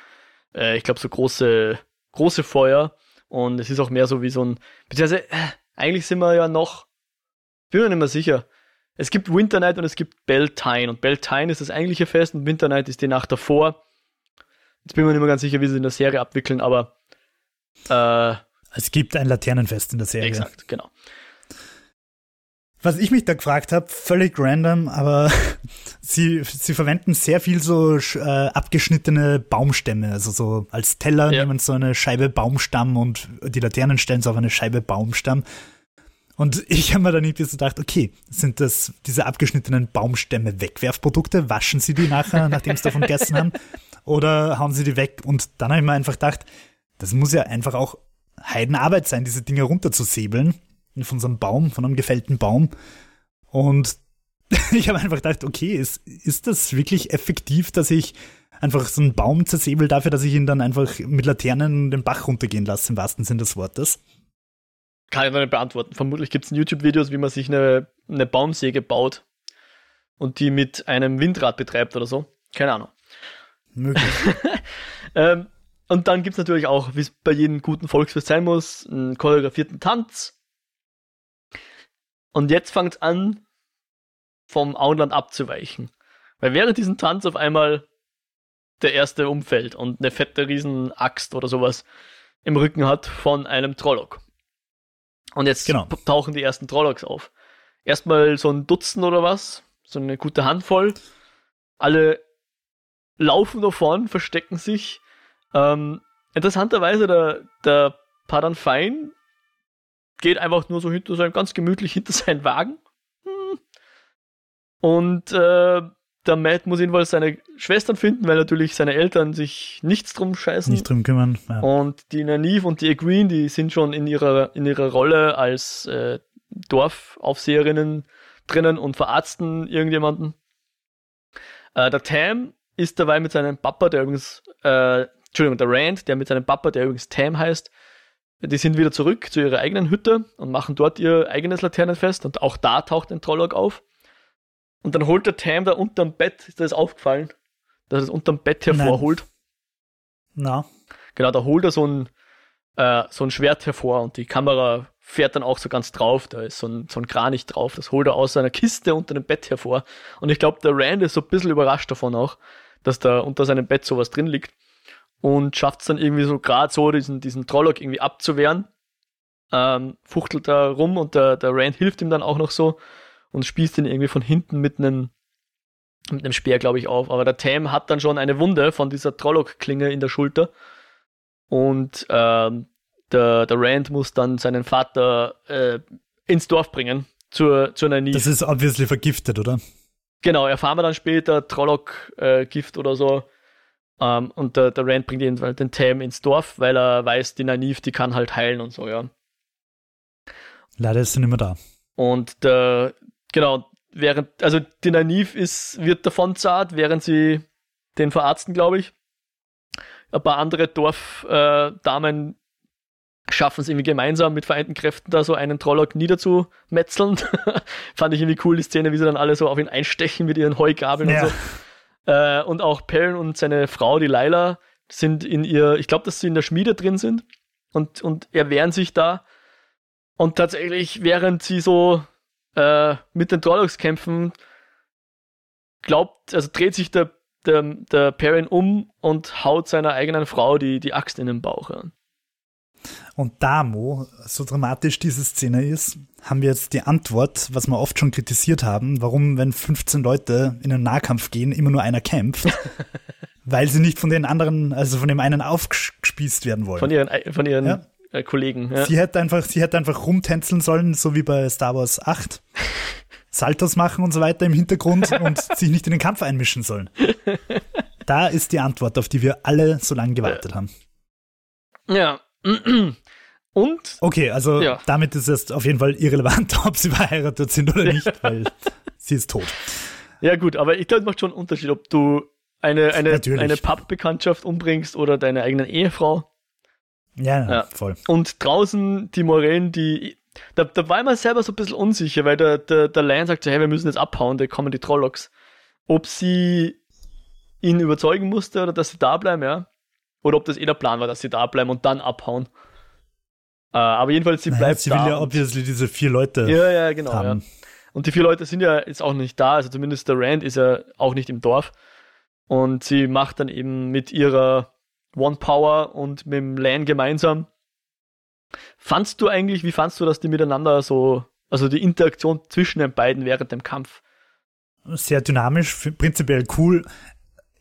äh, ich glaube so große, große Feuer. Und es ist auch mehr so wie so ein, beziehungsweise, äh, eigentlich sind wir ja noch, bin mir nicht mehr sicher. Es gibt Winter Night und es gibt Beltane. Und Beltane ist das eigentliche Fest und Winter Night ist die Nacht davor. Jetzt bin ich mir nicht mehr ganz sicher, wie sie in der Serie abwickeln, aber äh, es gibt ein Laternenfest in der Serie. Exakt, genau. Was ich mich da gefragt habe, völlig random, aber [laughs] sie, sie verwenden sehr viel so äh, abgeschnittene Baumstämme. Also so als Teller ja. nehmen so eine Scheibe Baumstamm und die Laternen stellen sie auf eine Scheibe Baumstamm. Und ich habe mir dann irgendwie so gedacht, okay, sind das diese abgeschnittenen Baumstämme Wegwerfprodukte? Waschen sie die nachher, [laughs] nachdem sie davon gegessen haben? Oder hauen sie die weg? Und dann habe ich mir einfach gedacht, das muss ja einfach auch Heidenarbeit sein, diese Dinge runterzusäbeln von so einem Baum, von einem gefällten Baum. Und [laughs] ich habe einfach gedacht, okay, ist, ist das wirklich effektiv, dass ich einfach so einen Baum zersäbel dafür, dass ich ihn dann einfach mit Laternen den Bach runtergehen lasse, im wahrsten Sinne des Wortes? Kann ich noch nicht beantworten. Vermutlich gibt es YouTube-Videos, wie man sich eine, eine Baumsäge baut und die mit einem Windrad betreibt oder so. Keine Ahnung. Möglich. [laughs] ähm, und dann gibt es natürlich auch, wie es bei jedem guten Volksfest sein muss, einen choreografierten Tanz. Und jetzt fängt es an, vom Auenland abzuweichen. Weil während diesem Tanz auf einmal der erste umfällt und eine fette Riesenaxt oder sowas im Rücken hat von einem Trollock. Und jetzt genau. tauchen die ersten Trollocks auf. Erstmal so ein Dutzend oder was, so eine gute Handvoll. Alle laufen da vorn, verstecken sich ähm, interessanterweise, der, der Padan Fein geht einfach nur so hinter seinem, ganz gemütlich hinter seinen Wagen. Hm. Und äh, der Matt muss jedenfalls seine Schwestern finden, weil natürlich seine Eltern sich nichts drum scheißen. Nicht drum kümmern. Ja. Und die Nanive und die Green, die sind schon in ihrer, in ihrer Rolle als äh, Dorfaufseherinnen drinnen und verarzten irgendjemanden. Äh, der Tam ist dabei mit seinem Papa, der übrigens äh, Entschuldigung, der Rand, der mit seinem Papa, der übrigens Tam heißt, die sind wieder zurück zu ihrer eigenen Hütte und machen dort ihr eigenes Laternenfest und auch da taucht ein Trollock auf. Und dann holt der Tam da unterm Bett, ist das aufgefallen, dass er es unterm Bett hervorholt. Na. Genau, da holt er so ein, äh, so ein Schwert hervor und die Kamera fährt dann auch so ganz drauf. Da ist so ein, so ein Kranich drauf. Das holt er aus seiner Kiste unter dem Bett hervor. Und ich glaube, der Rand ist so ein bisschen überrascht davon auch, dass da unter seinem Bett sowas drin liegt und schafft es dann irgendwie so gerade so, diesen, diesen Trollock irgendwie abzuwehren. Ähm, fuchtelt da rum und der, der Rand hilft ihm dann auch noch so und spießt ihn irgendwie von hinten mit einem mit einem Speer, glaube ich, auf. Aber der Tam hat dann schon eine Wunde von dieser Trollock-Klinge in der Schulter. Und ähm, der, der Rand muss dann seinen Vater äh, ins Dorf bringen, zur, zur Nani. Das ist obviously vergiftet, oder? Genau, erfahren wir dann später, Trollock-Gift äh, oder so. ähm, und der, der Rand bringt ihn, den Tam ins Dorf, weil er weiß, die Naniv, die kann halt heilen und so, ja. Leider ist sie nicht mehr da. Und der, genau, während, also die Naniv ist, wird davon zart, während sie den verarzten, glaube ich. Ein paar andere Dorfdamen äh, schaffen es irgendwie gemeinsam mit vereinten Kräften da so einen Trollock niederzumetzeln. [laughs] Fand ich irgendwie cool, die Szene, wie sie dann alle so auf ihn einstechen mit ihren Heugabeln ja. und so. Äh, und auch Perrin und seine Frau, die Laila, sind in ihr, ich glaube, dass sie in der Schmiede drin sind und, und erwehren sich da. Und tatsächlich, während sie so äh, mit den Trollocs kämpfen, glaubt, also dreht sich der, der, der Perrin um und haut seiner eigenen Frau die, die Axt in den Bauch. Ja. Und da, Mo, so dramatisch diese Szene ist, haben wir jetzt die Antwort, was wir oft schon kritisiert haben, warum, wenn 15 Leute in einen Nahkampf gehen, immer nur einer kämpft. [laughs] weil sie nicht von den anderen, also von dem einen aufgespießt werden wollen. Von ihren, von ihren ja? Äh, Kollegen. Ja. Sie hätte einfach, sie hätte einfach rumtänzeln sollen, so wie bei Star Wars 8. Saltos machen und so weiter im Hintergrund [laughs] und sich nicht in den Kampf einmischen sollen. Da ist die Antwort, auf die wir alle so lange gewartet haben. Ja, [clears throat] und? Okay, also ja. damit ist es auf jeden Fall irrelevant, [laughs] ob sie verheiratet sind oder nicht, [laughs] weil sie ist tot. Ja, gut, aber ich glaube, es macht schon einen Unterschied, ob du eine, eine, eine Pub-Bekanntschaft umbringst oder deine eigene Ehefrau. Ja, ja, voll. Und draußen die Morellen, die da, da war ich mir selber so ein bisschen unsicher, weil der, der, der Lion sagt so, hey, wir müssen jetzt abhauen, da kommen die Trollocs. Ob sie ihn überzeugen musste oder dass sie da bleiben, ja. Oder ob das eh der Plan war, dass sie da bleiben und dann abhauen. Äh, aber jedenfalls, sie Naja, bleibt sie da. will ja obviously diese vier Leute ja, ja, genau. Ja. Und die vier Leute sind ja jetzt auch nicht da, also zumindest der Rand ist ja auch nicht im Dorf. Und sie macht dann eben mit ihrer One Power und mit dem Lan gemeinsam. Fandst du eigentlich, wie fandst du, dass die miteinander so, also die Interaktion zwischen den beiden während dem Kampf? Sehr dynamisch, prinzipiell cool.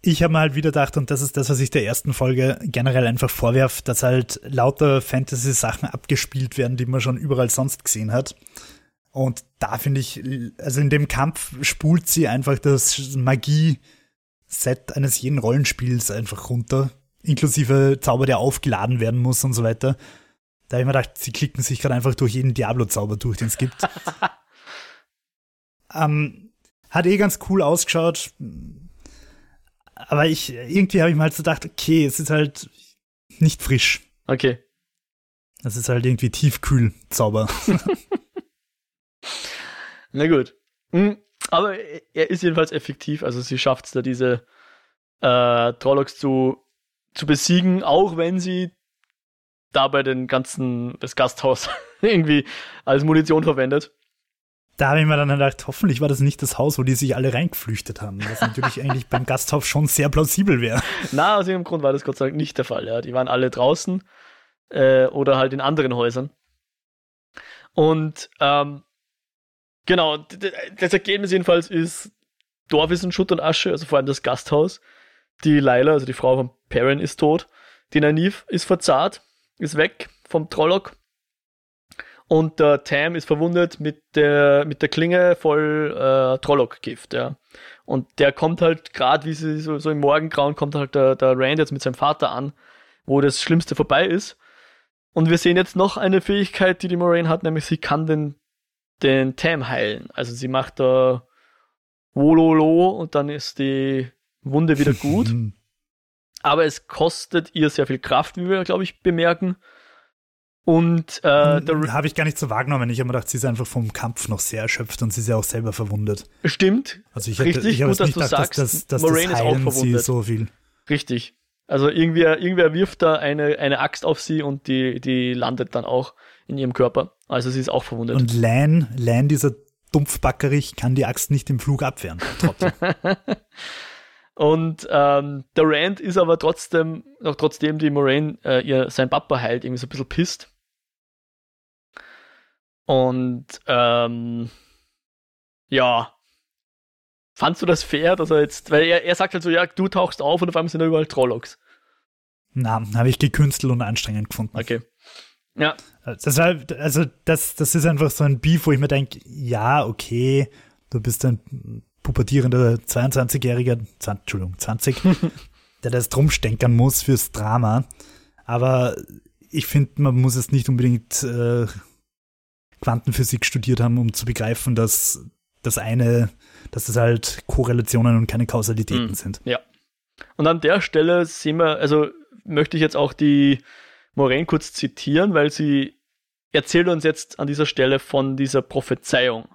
Ich habe mir halt wieder gedacht, und das ist das, was ich der ersten Folge generell einfach vorwerf, dass halt lauter Fantasy-Sachen abgespielt werden, die man schon überall sonst gesehen hat. Und da finde ich, also in dem Kampf spult sie einfach das Magie-Set eines jeden Rollenspiels einfach runter, inklusive Zauber, der aufgeladen werden muss und so weiter. Da habe ich mir gedacht, sie klicken sich gerade einfach durch jeden Diablo-Zauber durch, den es gibt. [laughs] ähm, hat eh ganz cool ausgeschaut. Aber ich, irgendwie habe ich mir halt so gedacht, okay, es ist halt nicht frisch. Okay. Es ist halt irgendwie Tiefkühl-Zauber. [laughs] Na gut. Hm, Aber er ist jedenfalls effektiv, also sie schafft es da, diese äh, Trollocs zu, zu besiegen, auch wenn sie dabei den ganzen, das Gasthaus [laughs] irgendwie als Munition verwendet. Da habe ich mir dann gedacht, hoffentlich war das nicht das Haus, wo die sich alle reingeflüchtet haben. Was natürlich [laughs] eigentlich beim Gasthaus schon sehr plausibel wäre. Na, aus irgendeinem Grund war das Gott sei Dank nicht der Fall. Ja. Die waren alle draußen äh, oder halt in anderen Häusern. Und ähm, genau, das Ergebnis jedenfalls ist, Dorf ist in Schutt und Asche, also vor allem das Gasthaus. Die Laila, also die Frau von Perrin, ist tot. Die Nynaeve ist verzahrt, ist weg vom Trolloc. Und der Tam ist verwundet mit der, mit der Klinge voll äh, Trolloc-Gift, ja. Und der kommt halt, gerade wie sie so, so im Morgengrauen, kommt halt der, der Rand jetzt mit seinem Vater an, wo das Schlimmste vorbei ist. Und wir sehen jetzt noch eine Fähigkeit, die die Moraine hat, nämlich sie kann den, den Tam heilen. Also sie macht da Wololo und dann ist die Wunde wieder [laughs] gut. Aber es kostet ihr sehr viel Kraft, wie wir, glaube ich, bemerken. Und äh, der habe ich gar nicht so wahrgenommen. Ich habe mir gedacht, sie ist einfach vom Kampf noch sehr erschöpft und sie ist ja auch selber verwundet. stimmt, Also ich hätte, Richtig, ich habe gut, jetzt nicht dass du gedacht, dass, sagst, dass, dass Moraine das ist auch Heilen sie verwundet. so viel. richtig. Also irgendwer, irgendwer wirft da eine, eine Axt auf sie und die, die landet dann auch in ihrem Körper. Also sie ist auch verwundet. Und Lan, Lan, dieser Dumpfbackerich, kann die Axt nicht im Flug abwehren. [laughs] Trotzdem. [laughs] Und ähm, der Rand ist aber trotzdem, noch trotzdem die Moraine äh, ihr sein Papa heilt, irgendwie so ein bisschen pisst. Und ähm, ja, fandst du das fair, dass er jetzt, weil er, er sagt halt so, ja, du tauchst auf und auf einmal sind da überall Trollocs. Na, habe ich gekünstelt und anstrengend gefunden. Okay. Ja, Das war, also das, das ist einfach so ein Beef, wo ich mir denke, ja, okay, du bist ein pubertierender 22-Jähriger, 20, Entschuldigung, 20, [laughs] der das drum stänkern muss fürs Drama. Aber ich finde, man muss es nicht unbedingt äh, Quantenphysik studiert haben, um zu begreifen, dass das eine, dass das halt Korrelationen und keine Kausalitäten Mhm. sind. Und an der Stelle sehen wir, also möchte ich jetzt auch die Moraine kurz zitieren, weil sie erzählt uns jetzt an dieser Stelle von dieser Prophezeiung.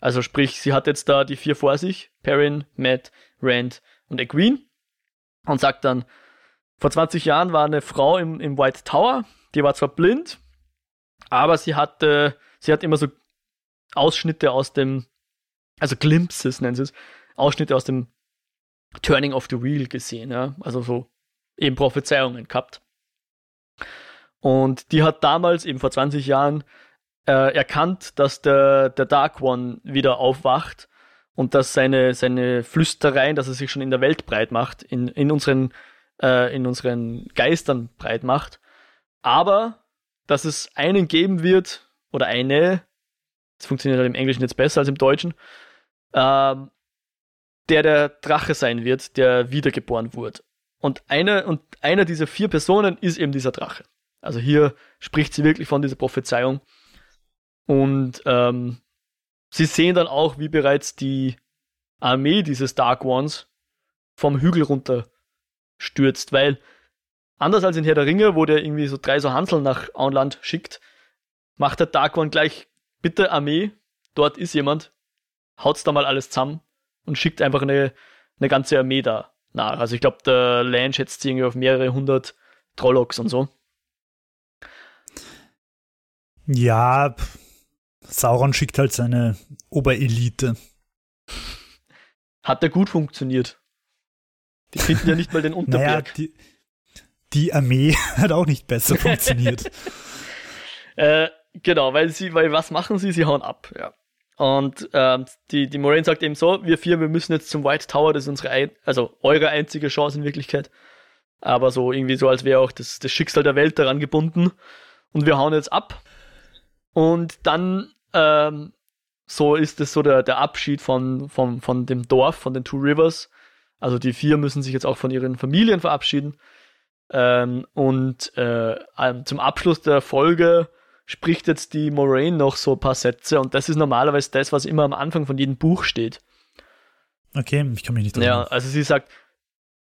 Also sprich, sie hat jetzt da die vier vor sich, Perrin, Matt, Rand und Egwene und sagt dann, vor 20 Jahren war eine Frau im, im White Tower, die war zwar blind, aber sie hatte, sie hat immer so Ausschnitte aus dem, also Glimpses nennen sie es, Ausschnitte aus dem Turning of the Wheel gesehen, ja. Also so eben Prophezeiungen gehabt. Und die hat damals, eben vor 20 Jahren, äh, erkannt, dass der, der Dark One wieder aufwacht und dass seine, seine Flüstereien, dass er sich schon in der Welt breit macht, in, in, unseren, äh, in unseren Geistern breit macht. Aber, dass es einen geben wird, oder eine, das funktioniert halt im Englischen jetzt besser als im Deutschen, ähm, der der Drache sein wird, der wiedergeboren wurde. Und einer, und einer dieser vier Personen ist eben dieser Drache. Also hier spricht sie wirklich von dieser Prophezeiung. Und ähm, sie sehen dann auch, wie bereits die Armee dieses Dark Ones vom Hügel runter stürzt, weil anders als in Herr der Ringe, wo der irgendwie so drei so Hanseln nach Auenland schickt, macht der Dark One gleich, bitte Armee, dort ist jemand, haut's da mal alles zusammen und schickt einfach eine, eine ganze Armee da nach. Also ich glaube, der Land schätzt irgendwie auf mehrere hundert Trollocks und so. Ja, Sauron schickt halt seine Oberelite. Hat der gut funktioniert. Die finden ja nicht mal den [laughs] Unterberg. Naja, die, die Armee [laughs] hat auch nicht besser [laughs] funktioniert. äh, genau, weil sie, weil was machen sie? Sie hauen ab, ja. Und ähm, die, die Moraine sagt eben so, wir vier, wir müssen jetzt zum White Tower, das ist unsere, ein, also eure einzige Chance in Wirklichkeit. Aber so irgendwie so, als wäre auch das, das Schicksal der Welt daran gebunden. Und wir hauen jetzt ab. Und dann, ähm, so ist es so der, der Abschied von, von, von dem Dorf, von den Two Rivers. Also die vier müssen sich jetzt auch von ihren Familien verabschieden. Ähm, und äh, zum Abschluss der Folge spricht jetzt die Moraine noch so ein paar Sätze und das ist normalerweise das, was immer am Anfang von jedem Buch steht. Okay, ich kann mich nicht erinnern. Ja, also sie sagt,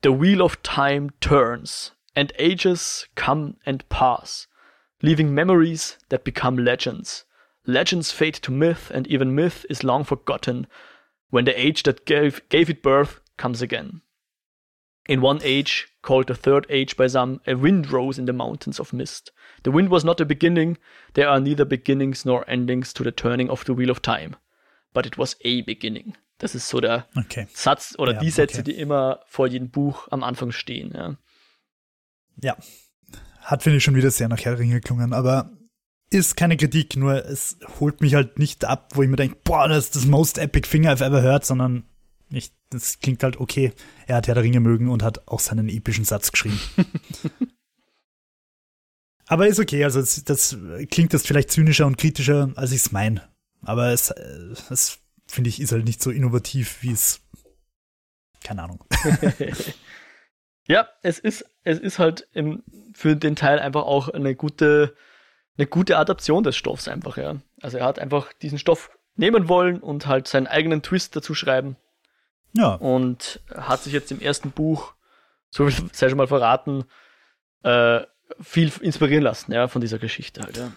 The wheel of time turns and ages come and pass, leaving memories that become legends. Legends fade to myth and even myth is long forgotten when the age that gave, gave it birth comes again. In one age, called the third age by some, a wind rose in the mountains of mist. The wind was not a beginning, there are neither beginnings nor endings to the turning of the wheel of time. But it was a beginning. Das ist so der okay. Satz oder ja, die Sätze, okay. die immer vor jedem Buch am Anfang stehen. Ja, ja. hat finde ich schon wieder sehr nach Herr Ringe gelungen, aber ist keine Kritik, nur es holt mich halt nicht ab, wo ich mir denke, boah, das ist das most epic thing I've ever heard, sondern ich, das klingt halt okay. Er hat Herr der Ringe mögen und hat auch seinen epischen Satz geschrieben. [laughs] Aber ist okay, also das, das, klingt jetzt vielleicht zynischer und kritischer, als ich es meine. Aber es, es finde ich, ist halt nicht so innovativ, wie es. Keine Ahnung. [laughs] ja, es ist, es ist halt im, für den Teil einfach auch eine gute, eine gute Adaption des Stoffs einfach, ja. Also er hat einfach diesen Stoff nehmen wollen und halt seinen eigenen Twist dazu schreiben. Ja. Und hat sich jetzt im ersten Buch, so viel sei schon mal verraten, äh, viel inspirieren lassen, ja, von dieser Geschichte halt, ja.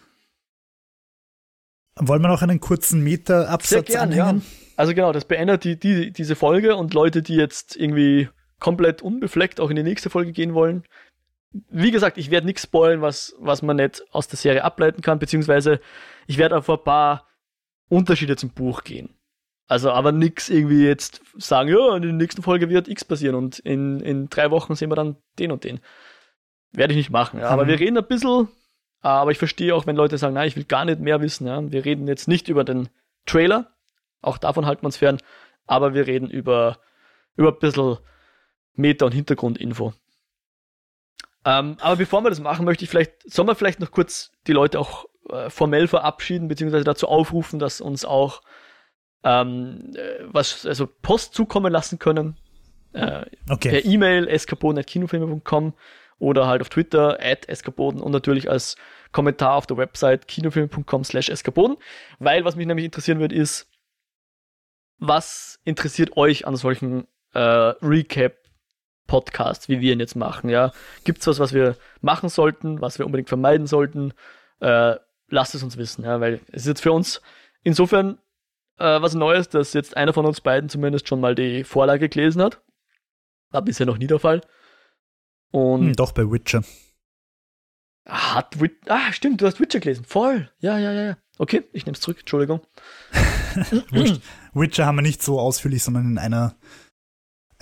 Wollen wir noch einen kurzen Meter-Absatz gern, anhängen? Ja. Also genau, das beendet die, die, diese Folge und Leute, die jetzt irgendwie komplett unbefleckt auch in die nächste Folge gehen wollen. Wie gesagt, ich werde nichts spoilen, was, was man nicht aus der Serie ableiten kann, beziehungsweise ich werde auf ein paar Unterschiede zum Buch gehen. Also aber nichts irgendwie jetzt sagen, ja, in der nächsten Folge wird X passieren und in, in drei Wochen sehen wir dann den und den. Werde ich nicht machen. Ja. Aber mhm. wir reden ein bisschen, aber ich verstehe auch, wenn Leute sagen, nein, ich will gar nicht mehr wissen. Ja. Wir reden jetzt nicht über den Trailer, auch davon halten wir uns fern, aber wir reden über, über ein bisschen Meta- und Hintergrundinfo. Ähm, aber bevor wir das machen, möchte ich vielleicht, sollen wir vielleicht noch kurz die Leute auch äh, formell verabschieden, beziehungsweise dazu aufrufen, dass uns auch ähm, äh, was, also Post zukommen lassen können. Äh, okay. Per E-Mail eskapoden.kinofilme.com oder halt auf Twitter at eskapoden und natürlich als Kommentar auf der Website kinofilm.com slash eskapoden. Weil was mich nämlich interessieren wird, ist, was interessiert euch an solchen äh, Recap-Podcasts, wie wir ihn jetzt machen? Ja? Gibt es was, was wir machen sollten, was wir unbedingt vermeiden sollten? Äh, lasst es uns wissen, ja? weil es ist jetzt für uns insofern äh, was Neues, dass jetzt einer von uns beiden zumindest schon mal die Vorlage gelesen hat. War bisher noch nie der Fall. Und hm, doch bei Witcher. Hat Witcher. Ah, stimmt, du hast Witcher gelesen. Voll. Ja, ja, ja, ja. Okay, ich nehme es zurück. Entschuldigung. [laughs] Witcher haben wir nicht so ausführlich, sondern in einer,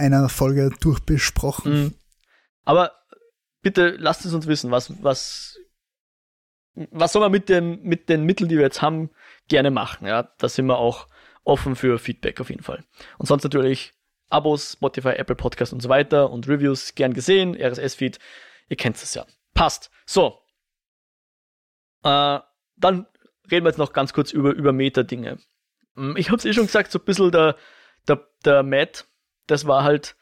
einer Folge durchbesprochen. Mhm. Aber bitte lasst es uns wissen, was, was, was soll man mit, dem, mit den Mitteln, die wir jetzt haben, gerne machen. Ja, da sind wir auch offen für Feedback auf jeden Fall. Und sonst natürlich Abos, Spotify, Apple Podcast und so weiter und Reviews gern gesehen, RSS-Feed, ihr kennt es ja. Passt. So. Äh, dann reden wir jetzt noch ganz kurz über, über Meta-Dinge. Hm, ich habe es eh schon gesagt, so ein bisschen der, der, der Matt, das war halt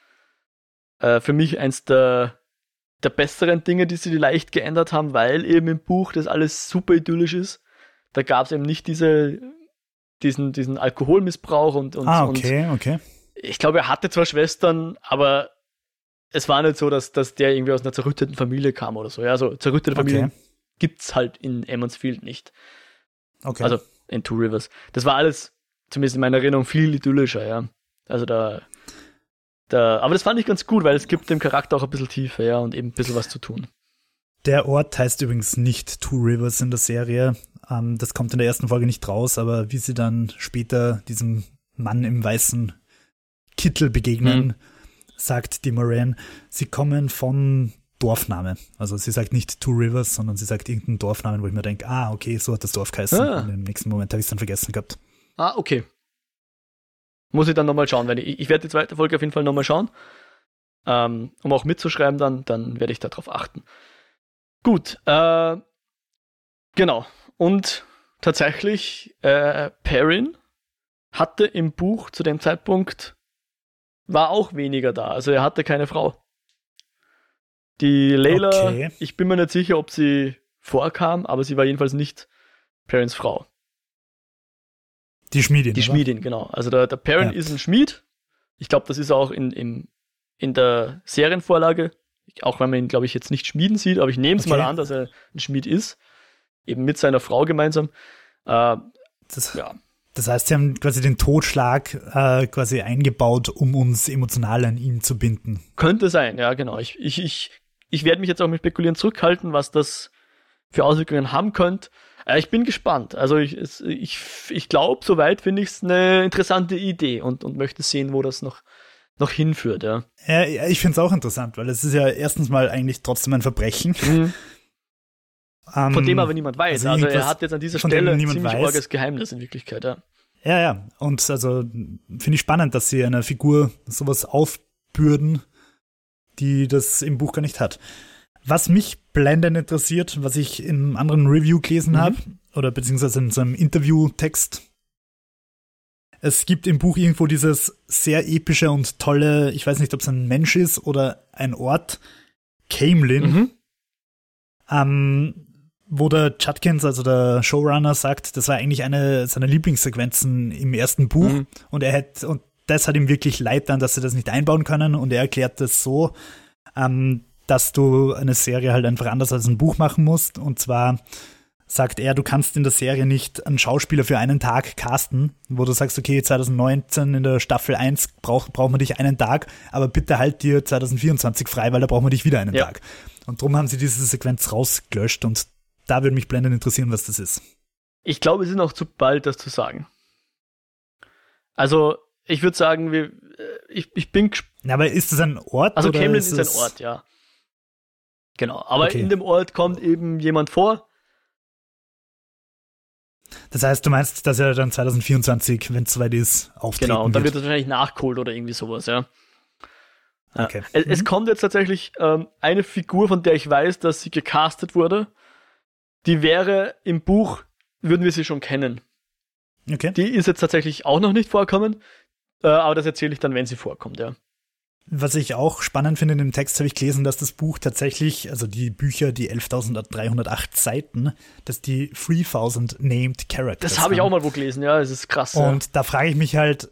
äh, für mich eins der, der besseren Dinge, die sie leicht geändert haben, weil eben im Buch das alles super idyllisch ist da gab es eben nicht diese, diesen, diesen Alkoholmissbrauch und, und, ah, okay, und okay. ich glaube, er hatte zwar Schwestern, aber es war nicht so, dass, dass der irgendwie aus einer zerrütteten Familie kam oder so. Ja, also zerrüttete Familien okay. gibt's halt in Emmonsfield nicht. Okay. Also in Two Rivers. Das war alles, zumindest in meiner Erinnerung, viel idyllischer, ja. Also da, da, aber das fand ich ganz gut, weil es gibt dem Charakter auch ein bisschen Tiefe, ja, und eben ein bisschen was zu tun. Der Ort heißt übrigens nicht Two Rivers in der Serie. Ähm, das kommt in der ersten Folge nicht raus, aber wie sie dann später diesem Mann im weißen Kittel begegnen, mhm. sagt die Moran, sie kommen von Dorfname. Also sie sagt nicht Two Rivers, sondern sie sagt irgendeinen Dorfnamen, wo ich mir denke, ah, okay, so hat das Dorf geheißen. Ah. Und im nächsten Moment habe ich es dann vergessen gehabt. Ah, okay. Muss ich dann nochmal schauen, weil ich, ich werde die zweite Folge auf jeden Fall nochmal schauen. Ähm, um auch mitzuschreiben, dann, dann werde ich darauf achten. Gut, äh, genau. Und tatsächlich, äh, Perrin hatte im Buch zu dem Zeitpunkt, war auch weniger da. Also er hatte keine Frau. Die Layla, okay. ich bin mir nicht sicher, ob sie vorkam, aber sie war jedenfalls nicht Perrins Frau. Die Schmiedin. Die oder? Schmiedin, genau. Also der, der Perrin ja. ist ein Schmied. Ich glaube, das ist auch in, in, in der Serienvorlage, auch wenn man ihn, glaube ich, jetzt nicht schmieden sieht, aber ich nehme es okay. mal an, dass er ein Schmied ist. Eben mit seiner Frau gemeinsam. Äh, das, ja. das heißt, sie haben quasi den Totschlag äh, quasi eingebaut, um uns emotional an ihn zu binden. Könnte sein, ja, genau. Ich, ich, ich, ich werde mich jetzt auch mit Spekulieren zurückhalten, was das für Auswirkungen haben könnte. Äh, ich bin gespannt. Also ich, ich, ich glaube, soweit finde ich es eine interessante Idee und, und möchte sehen, wo das noch, noch hinführt, ja. Ja, ich finde es auch interessant, weil es ist ja erstens mal eigentlich trotzdem ein Verbrechen. Mhm. Um, [laughs] von dem aber niemand weiß. Also, also er hat jetzt an dieser Stelle ein ziemlich Geheimnis in Wirklichkeit, ja. Ja, ja. Und also finde ich spannend, dass sie einer Figur sowas aufbürden, die das im Buch gar nicht hat. Was mich blendend interessiert, was ich in einem anderen Review gelesen mhm. habe, oder beziehungsweise in so einem Interviewtext, es gibt im Buch irgendwo dieses sehr epische und tolle, ich weiß nicht, ob es ein Mensch ist oder ein Ort, Camelin, mhm. ähm, wo der Chudkins, also der Showrunner, sagt, das war eigentlich eine seiner Lieblingssequenzen im ersten Buch mhm. und er hätte, und das hat ihm wirklich leid dann, dass sie das nicht einbauen können und er erklärt das so, ähm, dass du eine Serie halt einfach anders als ein Buch machen musst. Und zwar sagt er, du kannst in der Serie nicht einen Schauspieler für einen Tag casten, wo du sagst, okay, 2019 in der Staffel 1 braucht braucht man dich einen Tag, aber bitte halt dir 2024 frei, weil da braucht man dich wieder einen ja. Tag. Und darum haben sie diese Sequenz rausgelöscht und da würde mich blendend interessieren, was das ist. Ich glaube, es ist noch zu bald, das zu sagen. Also, ich würde sagen, wir, äh, ich, ich bin gespannt. Aber ist das ein Ort? Also, Camden ist, ist ein Ort, ja. Genau, aber okay. in dem Ort kommt eben jemand vor. Das heißt, du meinst, dass er dann 2024, wenn es soweit ist, auftreten Genau, und dann wird das wahrscheinlich nachgeholt oder irgendwie sowas, ja. Okay. Es, mhm. es, kommt jetzt tatsächlich ähm, eine Figur, von der ich weiß, dass sie gecastet wurde. Die wäre im Buch, würden wir sie schon kennen. Okay. Die ist jetzt tatsächlich auch noch nicht vorkommen, äh, aber das erzähle ich dann, wenn sie vorkommt, ja. Was ich auch spannend finde in dem Text, habe ich gelesen, dass das Buch tatsächlich, also die Bücher, die 11.308 Seiten, dass die 3000 Named Characters Das habe ich auch mal wo gelesen, ja, es ist krass. Und ja. da frage ich mich halt,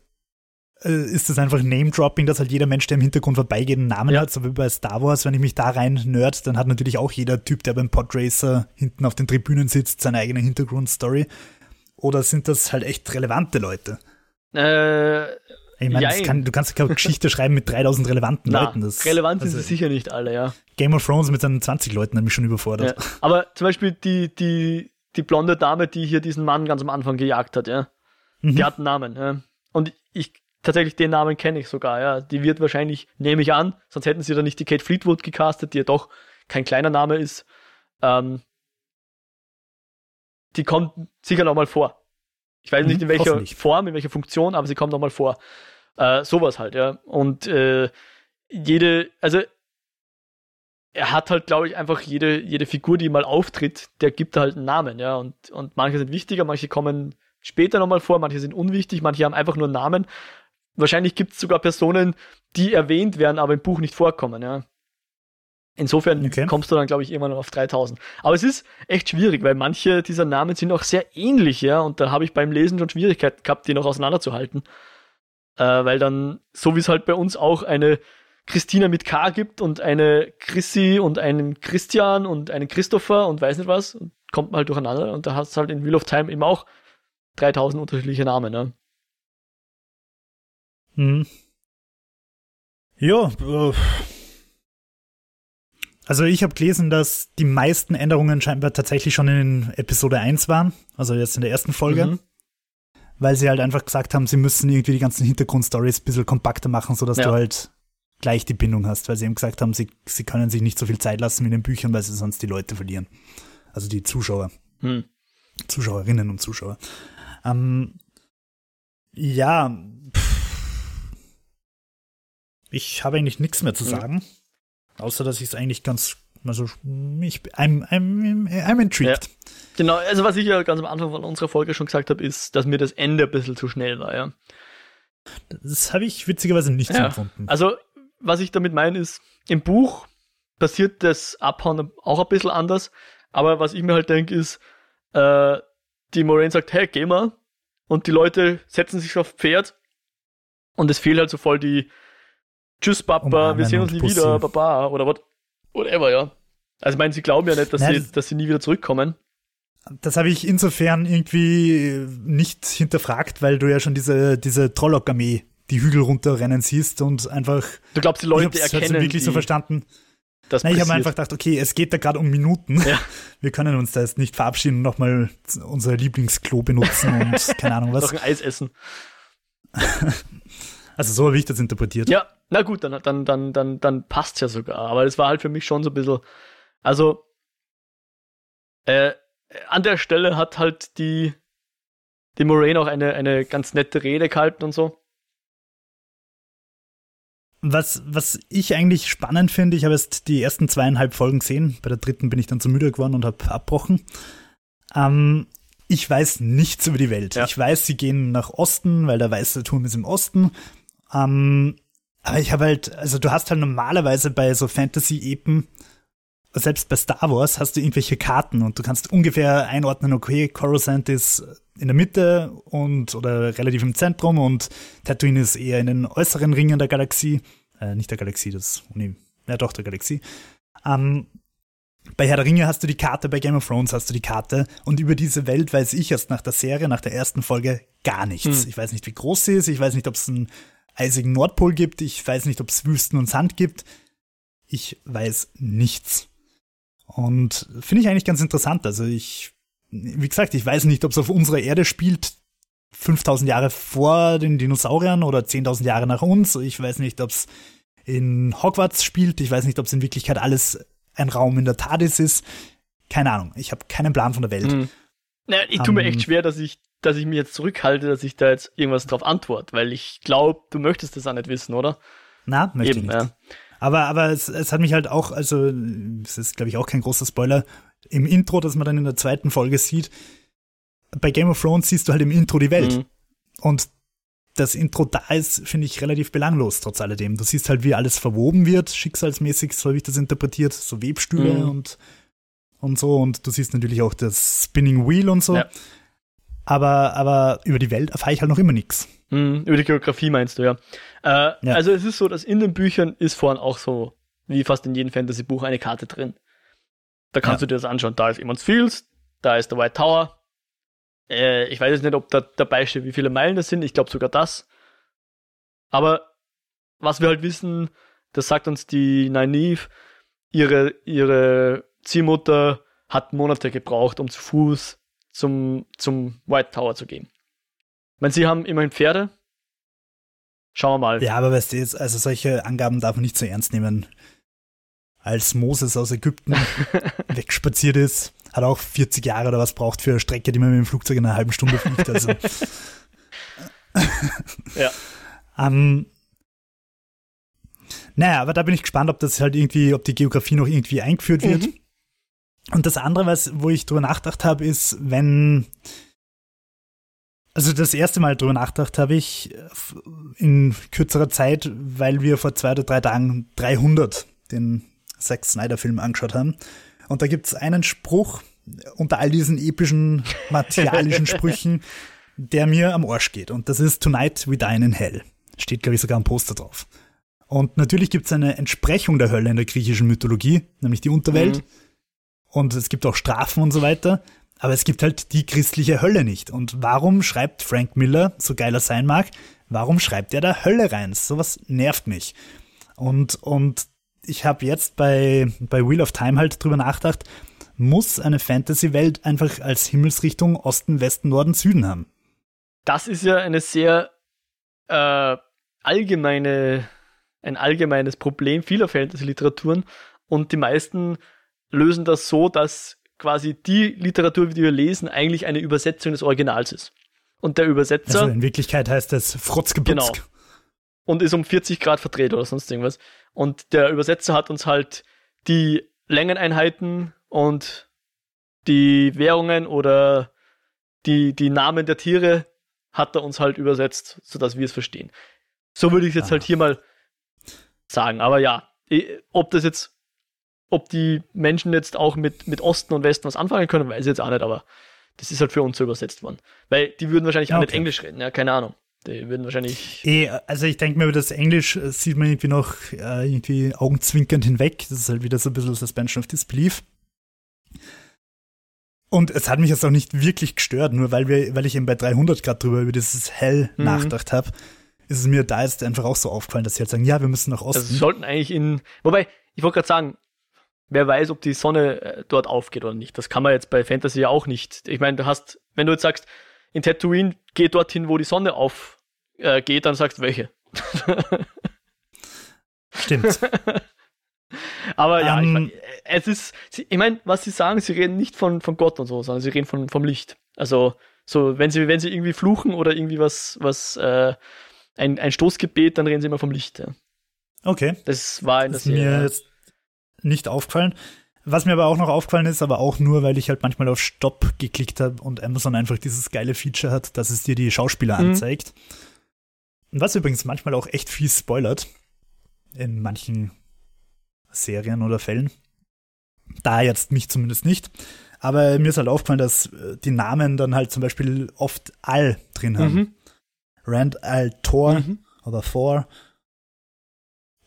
äh, ist das einfach Name-Dropping, dass halt jeder Mensch, der im Hintergrund vorbeigeht, einen Namen ja. hat, so wie bei Star Wars, wenn ich mich da rein nerd, dann hat natürlich auch jeder Typ, der beim Podracer hinten auf den Tribünen sitzt, seine eigene Hintergrundstory. Oder sind das halt echt relevante Leute? Äh, ich meine, kann, du kannst keine Geschichte schreiben mit 3000 relevanten [laughs] Na, Leuten. Das, relevant sind also, sie sicher nicht alle, ja. Game of Thrones mit seinen 20 Leuten hat mich schon überfordert. Ja. Aber zum Beispiel die, die, die blonde Dame, die hier diesen Mann ganz am Anfang gejagt hat, ja. Mhm. Die hat einen Namen, ja. Und ich, tatsächlich den Namen kenne ich sogar, ja. Die wird wahrscheinlich, nehme ich an, sonst hätten sie da nicht die Kate Fleetwood gecastet, die ja doch kein kleiner Name ist. Ähm, die kommt sicher noch mal vor. Ich weiß nicht in mhm, welcher Form, in welcher Funktion, aber sie kommt nochmal vor. Äh, sowas halt, ja. Und äh, jede, also er hat halt, glaube ich, einfach jede, jede Figur, die mal auftritt, der gibt halt einen Namen, ja. Und, und manche sind wichtiger, manche kommen später nochmal vor, manche sind unwichtig, manche haben einfach nur einen Namen. Wahrscheinlich gibt es sogar Personen, die erwähnt werden, aber im Buch nicht vorkommen, ja. Insofern okay. kommst du dann, glaube ich, immer noch auf 3000. Aber es ist echt schwierig, weil manche dieser Namen sind auch sehr ähnlich, ja, und da habe ich beim Lesen schon Schwierigkeiten gehabt, die noch auseinanderzuhalten. Äh, weil dann, so wie es halt bei uns auch eine Christina mit K gibt und eine Chrissy und einen Christian und einen Christopher und weiß nicht was, und kommt man halt durcheinander und da hast du halt in Wheel of Time eben auch 3000 unterschiedliche Namen, ne? Hm. Ja, äh, also ich habe gelesen, dass die meisten Änderungen scheinbar tatsächlich schon in Episode 1 waren, also jetzt in der ersten Folge. Mhm. Weil sie halt einfach gesagt haben, sie müssen irgendwie die ganzen Hintergrundstories ein bisschen kompakter machen, sodass ja. du halt gleich die Bindung hast, weil sie eben gesagt haben, sie, sie können sich nicht so viel Zeit lassen mit den Büchern, weil sie sonst die Leute verlieren. Also die Zuschauer. Hm. Zuschauerinnen und Zuschauer. Ähm, ja, pff, ich habe eigentlich nichts mehr zu sagen. Außer, dass ich es eigentlich ganz, also, ich, I'm, I'm, I'm intrigued. Ja. Genau, also was ich ja ganz am Anfang von unserer Folge schon gesagt habe, ist, dass mir das Ende ein bisschen zu schnell war, ja. Das habe ich witzigerweise nicht ja. empfunden. Also, was ich damit meine, ist, im Buch passiert das Abhauen auch ein bisschen anders, aber was ich mir halt denke, ist, äh, die Moraine sagt, hey, geh mal, und die Leute setzen sich auf Pferd und es fehlt halt so voll die, Tschüss, Papa, oh wir sehen uns nie Pussy. wieder, Papa, oder what, whatever, ja. Also, ich meine, sie glauben ja nicht, dass, Nein, sie, dass sie nie wieder zurückkommen. Das habe ich insofern irgendwie nicht hinterfragt, weil du ja schon diese, diese Trollock-Armee die Hügel runterrennen siehst und einfach. Du glaubst, die Leute ich erkennen. wirklich so verstanden. Das Nein, ich habe einfach gedacht, okay, es geht da gerade um Minuten. Ja. [laughs] Wir können uns da jetzt nicht verabschieden und nochmal unser Lieblingsklo benutzen und [laughs] keine Ahnung was. Noch ein Eis essen. [laughs] also so habe ich das interpretiert. Ja, na gut, dann, dann, dann, dann, dann passt's ja sogar. Aber es war halt für mich schon so ein bisschen, also, äh, an der Stelle hat halt die, die Moraine auch eine, eine ganz nette Rede gehalten und so. Was, was ich eigentlich spannend finde, ich habe jetzt die ersten zweieinhalb Folgen gesehen. Bei der dritten bin ich dann zu müde geworden und habe abbrochen. Ähm, ich weiß nichts über die Welt. Ja. Ich weiß, sie gehen nach Osten, weil der weiße Turm ist im Osten. Ähm, aber ich habe halt, also du hast halt normalerweise bei so Fantasy-Epen, selbst bei Star Wars, hast du irgendwelche Karten und du kannst ungefähr einordnen, okay, Coruscant ist in der Mitte und oder relativ im Zentrum und Tatooine ist eher in den äußeren Ringen der Galaxie. Äh, nicht der Galaxie, das, nee, ja doch, der Galaxie. Ähm, bei Herr der Ringe hast du die Karte, bei Game of Thrones hast du die Karte und über diese Welt weiß ich erst nach der Serie, nach der ersten Folge gar nichts. Hm. Ich weiß nicht, wie groß sie ist, ich weiß nicht, ob es ein eisigen Nordpol gibt. Ich weiß nicht, ob es Wüsten und Sand gibt. Ich weiß nichts. Und finde ich eigentlich ganz interessant. Also ich, wie gesagt, ich weiß nicht, ob es auf unserer Erde spielt, 5000 Jahre vor den Dinosauriern oder 10.000 Jahre nach uns. Ich weiß nicht, ob es in Hogwarts spielt. Ich weiß nicht, ob es in Wirklichkeit alles ein Raum in der TARDIS ist. Keine Ahnung. Ich habe keinen Plan von der Welt. Mhm. Naja, ich tue mir echt schwer, dass ich dass ich mich jetzt zurückhalte, dass ich da jetzt irgendwas drauf antworte, weil ich glaube, du möchtest das auch nicht wissen, oder? Na, möchte Eben, ich nicht. Ja. Aber, aber es, es hat mich halt auch, also es ist, glaube ich, auch kein großer Spoiler, im Intro, das man dann in der zweiten Folge sieht, bei Game of Thrones siehst du halt im Intro die Welt. Mhm. Und das Intro da ist, finde ich, relativ belanglos, trotz alledem. Du siehst halt, wie alles verwoben wird, schicksalsmäßig, so habe ich das interpretiert, so Webstühle mhm. und, und so. Und du siehst natürlich auch das Spinning Wheel und so. Ja. Aber, aber über die Welt erfahre ich halt noch immer nichts. Mhm, über die Geografie meinst du, ja. Äh, ja. Also es ist so, dass in den Büchern ist vorhin auch so, wie fast in jedem Fantasy-Buch, eine Karte drin. Da kannst ja. du dir das anschauen. Da ist Emmons Fields, da ist der White Tower. Äh, ich weiß jetzt nicht, ob da dabei steht, wie viele Meilen das sind. Ich glaube sogar das. Aber was wir halt wissen, das sagt uns die Nynaeve, ihre, ihre Ziehmutter hat Monate gebraucht, um zu Fuß zum, zum White Tower zu gehen. Ich meine, sie haben immerhin Pferde. Schauen wir mal. Ja, aber weißt du jetzt, also solche Angaben darf man nicht so ernst nehmen. Als Moses aus Ägypten [laughs] wegspaziert ist, hat auch 40 Jahre oder was braucht für eine Strecke, die man mit dem Flugzeug in einer halben Stunde fliegt. Also. [laughs] ja. Um, naja, aber da bin ich gespannt, ob das halt irgendwie, ob die Geografie noch irgendwie eingeführt wird. Mhm. Und das andere, was, wo ich drüber nachgedacht habe, ist, wenn, also das erste Mal drüber nachgedacht habe ich in kürzerer Zeit, weil wir vor zwei oder drei Tagen 300 den Zack Snyder Film angeschaut haben. Und da gibt's einen Spruch unter all diesen epischen, [laughs] martialischen Sprüchen, der mir am Arsch geht. Und das ist Tonight we dine in hell. Steht, glaube ich, sogar ein Poster drauf. Und natürlich gibt es eine Entsprechung der Hölle in der griechischen Mythologie, nämlich die Unterwelt. Mhm. Und es gibt auch Strafen und so weiter. Aber es gibt halt die christliche Hölle nicht. Und warum schreibt Frank Miller, so geil er sein mag, warum schreibt er da Hölle rein? Sowas nervt mich. Und, und ich habe jetzt bei, bei Wheel of Time halt drüber nachgedacht, muss eine Fantasy-Welt einfach als Himmelsrichtung Osten, Westen, Norden, Süden haben? Das ist ja eine sehr äh, allgemeine, ein allgemeines Problem vieler Fantasy-Literaturen und die meisten lösen das so, dass quasi die Literatur, die wir lesen, eigentlich eine Übersetzung des Originals ist. Und der Übersetzer. Also in Wirklichkeit heißt das Frotzgebutzk. Genau. Und ist um 40 Grad verdreht oder sonst irgendwas. Und der Übersetzer hat uns halt die Längeneinheiten und die Währungen oder die, die Namen der Tiere hat er uns halt übersetzt, sodass wir es verstehen. So würde ich es jetzt ah. halt hier mal sagen. Aber ja, ob das jetzt, ob die Menschen jetzt auch mit, mit Osten und Westen was anfangen können, weiß ich jetzt auch nicht, aber das ist halt für uns so übersetzt worden. Weil die würden wahrscheinlich okay. auch nicht Englisch reden, ja, keine Ahnung. Die würden wahrscheinlich. Eh, also ich denke mir, über das Englisch äh, sieht man irgendwie noch äh, irgendwie augenzwinkernd hinweg. Das ist halt wieder so ein bisschen Suspension of Disbelief. Und es hat mich jetzt auch nicht wirklich gestört, nur weil wir, weil ich eben bei 300 Grad drüber über dieses Hell mhm. nachgedacht habe, ist es mir da jetzt einfach auch so aufgefallen, dass sie halt sagen, ja, wir müssen nach Osten. Also sollten eigentlich in, wobei, ich wollte gerade sagen, wer weiß, ob die Sonne äh, dort aufgeht oder nicht. Das kann man jetzt bei Fantasy ja auch nicht. Ich meine, du hast, wenn du jetzt sagst, in Tatooine geh dorthin, wo die Sonne aufgeht, äh, dann sagst du welche. [laughs] Stimmt. [laughs] Aber ja, um, ich ähm, mein, es ist, ich meine, was sie sagen, sie reden nicht von, von Gott und so, sondern sie reden von, vom Licht. Also, so, wenn sie, wenn sie irgendwie fluchen oder irgendwie was, was, äh, ein, ein Stoßgebet, dann reden sie immer vom Licht. Ja. Okay. Das war in das ist mir jetzt nicht aufgefallen. Was mir aber auch noch aufgefallen ist, aber auch nur, weil ich halt manchmal auf Stopp geklickt habe und Amazon einfach dieses geile Feature hat, dass es dir die Schauspieler mhm. anzeigt. Und was übrigens manchmal auch echt viel spoilert. In manchen Serien oder Fällen. Da jetzt mich zumindest nicht. Aber mir ist halt aufgefallen, dass äh, die Namen dann halt zum Beispiel oft Al drin haben. Mhm. Rand Al Thor mhm. oder Thor.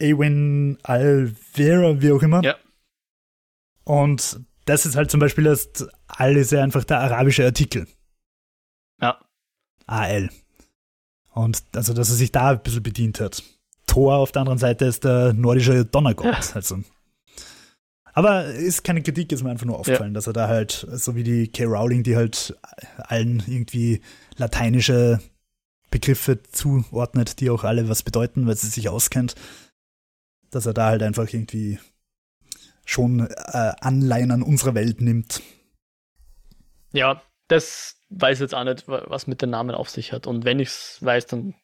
Ewin Alvera, wie auch immer. Ja. Und das ist halt zum Beispiel das Al ist ja einfach der arabische Artikel. Ja. AL. Und also, dass er sich da ein bisschen bedient hat. Thor auf der anderen Seite ist der nordische Donnergott. Ja. Also. Aber ist keine Kritik, ist mir einfach nur aufgefallen, ja. dass er da halt, so wie die K. Rowling, die halt allen irgendwie lateinische Begriffe zuordnet, die auch alle was bedeuten, weil sie sich auskennt, dass er da halt einfach irgendwie schon äh, Anleihen an unserer Welt nimmt. Ja, das weiß jetzt auch nicht, was mit den Namen auf sich hat. Und wenn ich es weiß, dann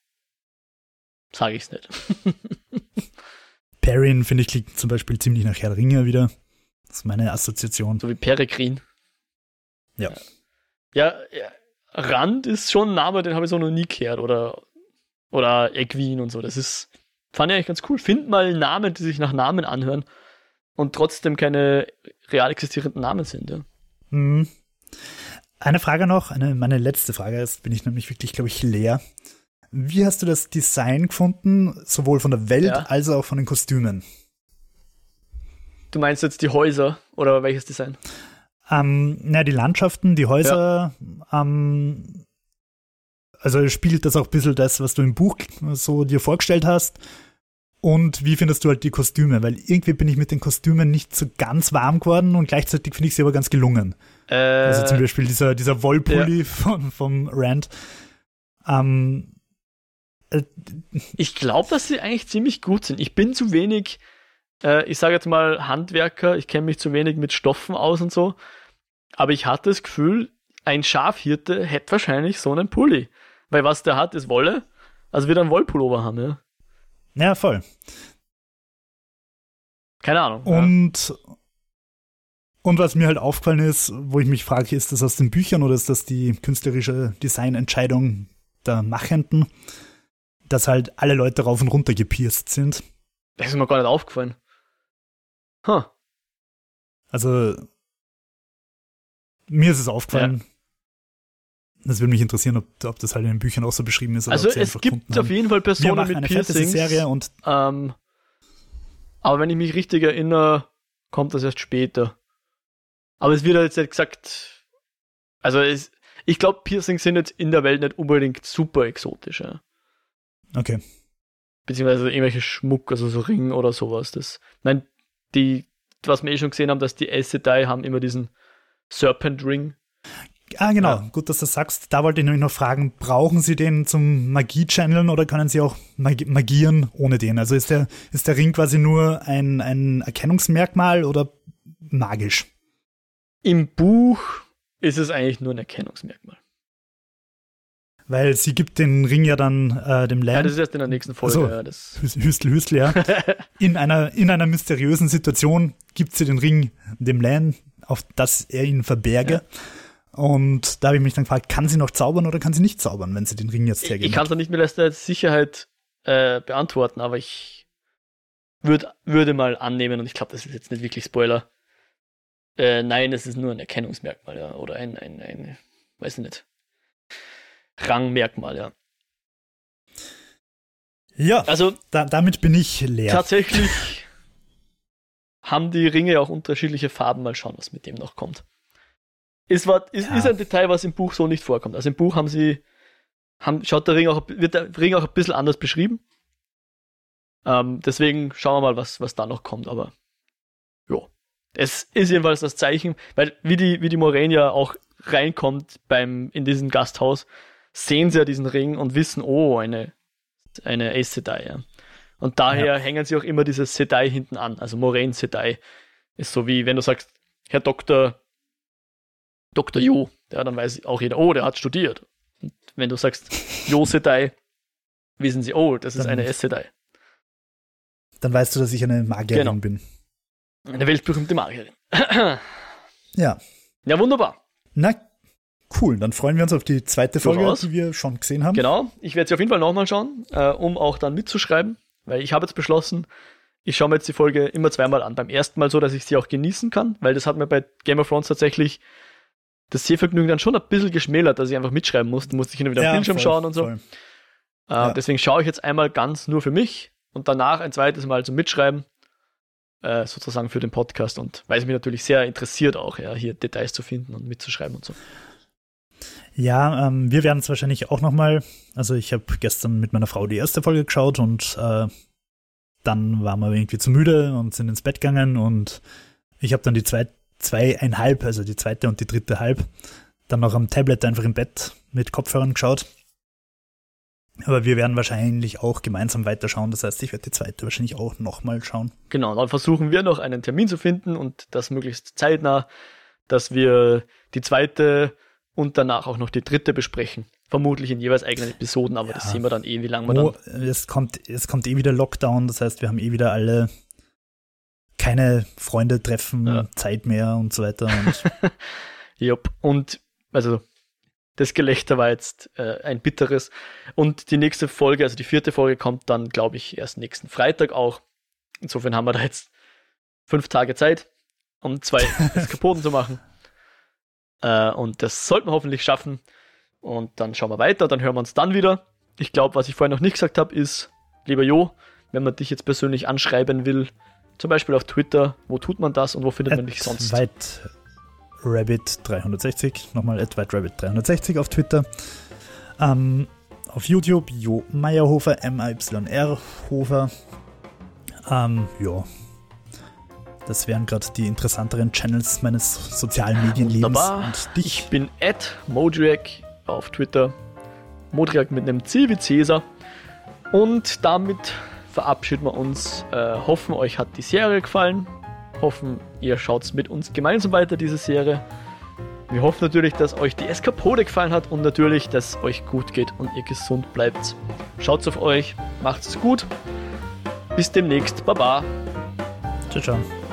sage ich es nicht. [laughs] Perrin, finde ich, klingt zum Beispiel ziemlich nach Herr Ringer wieder. Das ist meine Assoziation. So wie Peregrin. Ja. ja. Ja, Rand ist schon ein Name, den habe ich so noch nie gehört. Oder, oder Egwin und so. Das ist, fand ich eigentlich ganz cool. Find mal Namen, die sich nach Namen anhören und trotzdem keine real existierenden Namen sind. Ja. Mhm. Eine Frage noch, eine, meine letzte Frage, jetzt bin ich nämlich wirklich, glaube ich, leer. Wie hast du das Design gefunden, sowohl von der Welt ja. als auch von den Kostümen? Du meinst jetzt die Häuser oder welches Design? Ähm, na, die Landschaften, die Häuser, ja. ähm, also spielt das auch ein bisschen das, was du im Buch so dir vorgestellt hast. Und wie findest du halt die Kostüme? Weil irgendwie bin ich mit den Kostümen nicht so ganz warm geworden und gleichzeitig finde ich sie aber ganz gelungen. Äh, also zum Beispiel dieser, dieser Wollpulli ja. von, vom Rand. Ähm, äh, ich glaube, dass sie eigentlich ziemlich gut sind. Ich bin zu wenig, äh, ich sage jetzt mal Handwerker, ich kenne mich zu wenig mit Stoffen aus und so. Aber ich hatte das Gefühl, ein Schafhirte hätte wahrscheinlich so einen Pulli. Weil was der hat, ist Wolle. Also wird er einen Wollpullover haben, ja. Ja, voll. Keine Ahnung. Und, ja. und was mir halt aufgefallen ist, wo ich mich frage, ist das aus den Büchern oder ist das die künstlerische Designentscheidung der Machenden? dass halt alle Leute rauf und runter gepierst sind. Das ist mir gar nicht aufgefallen. Huh. Also, mir ist es aufgefallen. Ja. Das würde mich interessieren, ob, ob, das halt in den Büchern auch so beschrieben ist. also es gibt auf jeden Fall Personen mit Piercings. Serie und ähm, Aber wenn ich mich richtig erinnere, kommt das erst später. Aber es wird jetzt nicht gesagt, also es, ich glaube, Piercings sind jetzt in der Welt nicht unbedingt super exotisch. Ja. Okay. Beziehungsweise irgendwelche Schmuck, also so Ring oder sowas. Das, nein, die, was wir eh schon gesehen haben, dass die Aes Sedai haben immer diesen Serpent Ring. Ah, genau. Ja. Gut, dass du das sagst. Da wollte ich nämlich noch fragen, brauchen Sie den zum Magie-Channeln oder können Sie auch mag magieren ohne den? Also ist der, ist der Ring quasi nur ein, ein Erkennungsmerkmal oder magisch? Im Buch ist es eigentlich nur ein Erkennungsmerkmal. Weil sie gibt den Ring ja dann äh, dem Lamb. Ja, das ist erst in der nächsten Folge. Also, ja, das Hüstel, Hüstel, ja. [laughs] in, einer, in einer mysteriösen Situation gibt sie den Ring dem Lamb, auf das er ihn verberge. Ja. Und da habe ich mich dann gefragt, kann sie noch zaubern oder kann sie nicht zaubern, wenn sie den Ring jetzt hergeben? Ich kann es nicht mit der Sicherheit äh, beantworten, aber ich würd, würde mal annehmen, und ich glaube, das ist jetzt nicht wirklich Spoiler. Äh, nein, es ist nur ein Erkennungsmerkmal, ja. Oder ein, ein, ein, weiß ich nicht. Rangmerkmal, ja. Ja, also da, damit bin ich leer. Tatsächlich [laughs] haben die Ringe auch unterschiedliche Farben. Mal schauen, was mit dem noch kommt. Ist, war, ist, ja. ist ein Detail, was im Buch so nicht vorkommt. Also im Buch haben sie, haben, schaut der Ring auch, wird der Ring auch ein bisschen anders beschrieben. Ähm, deswegen schauen wir mal, was, was da noch kommt, aber ja. Es ist jedenfalls das Zeichen, weil wie die, wie die Moraine ja auch reinkommt beim, in diesem Gasthaus, sehen sie ja diesen Ring und wissen, oh, eine, eine Ace Sedai, ja. Und daher ja. hängen sie auch immer dieses Sedai hinten an. Also Moraine Sedai ist so wie, wenn du sagst, Herr Doktor Dr. Jo, ja, dann weiß auch jeder, oh, der hat studiert. Und wenn du sagst [laughs] Jo Sedai, wissen sie, oh, das ist dann, eine S-Sedai. Dann weißt du, dass ich eine Magierin genau. bin. Eine weltberühmte Magierin. [clears throat] ja. Ja, wunderbar. Na, cool. Dann freuen wir uns auf die zweite Folge, Durchaus. die wir schon gesehen haben. Genau. Ich werde sie auf jeden Fall nochmal schauen, äh, um auch dann mitzuschreiben, weil ich habe jetzt beschlossen, ich schaue mir jetzt die Folge immer zweimal an. Beim ersten Mal so, dass ich sie auch genießen kann, weil das hat mir bei Game of Thrones tatsächlich das Sehvergnügen dann schon ein bisschen geschmälert, dass ich einfach mitschreiben musste. Musste ich und wieder ja, am Bildschirm voll, schauen und so. Äh, ja. Deswegen schaue ich jetzt einmal ganz nur für mich und danach ein zweites Mal zum Mitschreiben, äh, sozusagen für den Podcast. Und weil es mich natürlich sehr interessiert auch, ja, hier Details zu finden und mitzuschreiben und so. Ja, ähm, wir werden es wahrscheinlich auch nochmal, also ich habe gestern mit meiner Frau die erste Folge geschaut und äh, dann waren wir irgendwie zu müde und sind ins Bett gegangen und ich habe dann die zweite zweieinhalb, also die zweite und die dritte halb, dann noch am Tablet einfach im Bett mit Kopfhörern geschaut. Aber wir werden wahrscheinlich auch gemeinsam weiterschauen. Das heißt, ich werde die zweite wahrscheinlich auch nochmal schauen. Genau, dann versuchen wir noch einen Termin zu finden und das möglichst zeitnah, dass wir die zweite und danach auch noch die dritte besprechen. Vermutlich in jeweils eigenen Episoden, aber ja. das sehen wir dann eh, wie lange wir dann. Es kommt, es kommt eh wieder Lockdown, das heißt, wir haben eh wieder alle keine Freunde treffen, ja. Zeit mehr und so weiter. Und [laughs] Jupp, und also das Gelächter war jetzt äh, ein bitteres. Und die nächste Folge, also die vierte Folge, kommt dann, glaube ich, erst nächsten Freitag auch. Insofern haben wir da jetzt fünf Tage Zeit, um zwei [laughs] Eskapoden zu machen. Äh, und das sollten wir hoffentlich schaffen. Und dann schauen wir weiter, dann hören wir uns dann wieder. Ich glaube, was ich vorher noch nicht gesagt habe, ist, lieber Jo, wenn man dich jetzt persönlich anschreiben will, zum Beispiel auf Twitter. Wo tut man das und wo findet At man dich sonst? White Rabbit 360. Nochmal at White Rabbit 360 auf Twitter. Ähm, auf YouTube Jo Meyerhofer, M-A-Y-R Hofer. Ähm, ja. Das wären gerade die interessanteren Channels meines sozialen Medienlebens. Und dich? Ich bin at Modriak auf Twitter. Modriak mit einem C wie Cäsar. Und damit verabschieden wir uns. Äh, hoffen, euch hat die Serie gefallen. Hoffen, ihr schaut mit uns gemeinsam weiter, diese Serie. Wir hoffen natürlich, dass euch die Eskapode gefallen hat und natürlich, dass euch gut geht und ihr gesund bleibt. Schaut's auf euch, macht's gut. Bis demnächst. Baba. Ciao, ciao.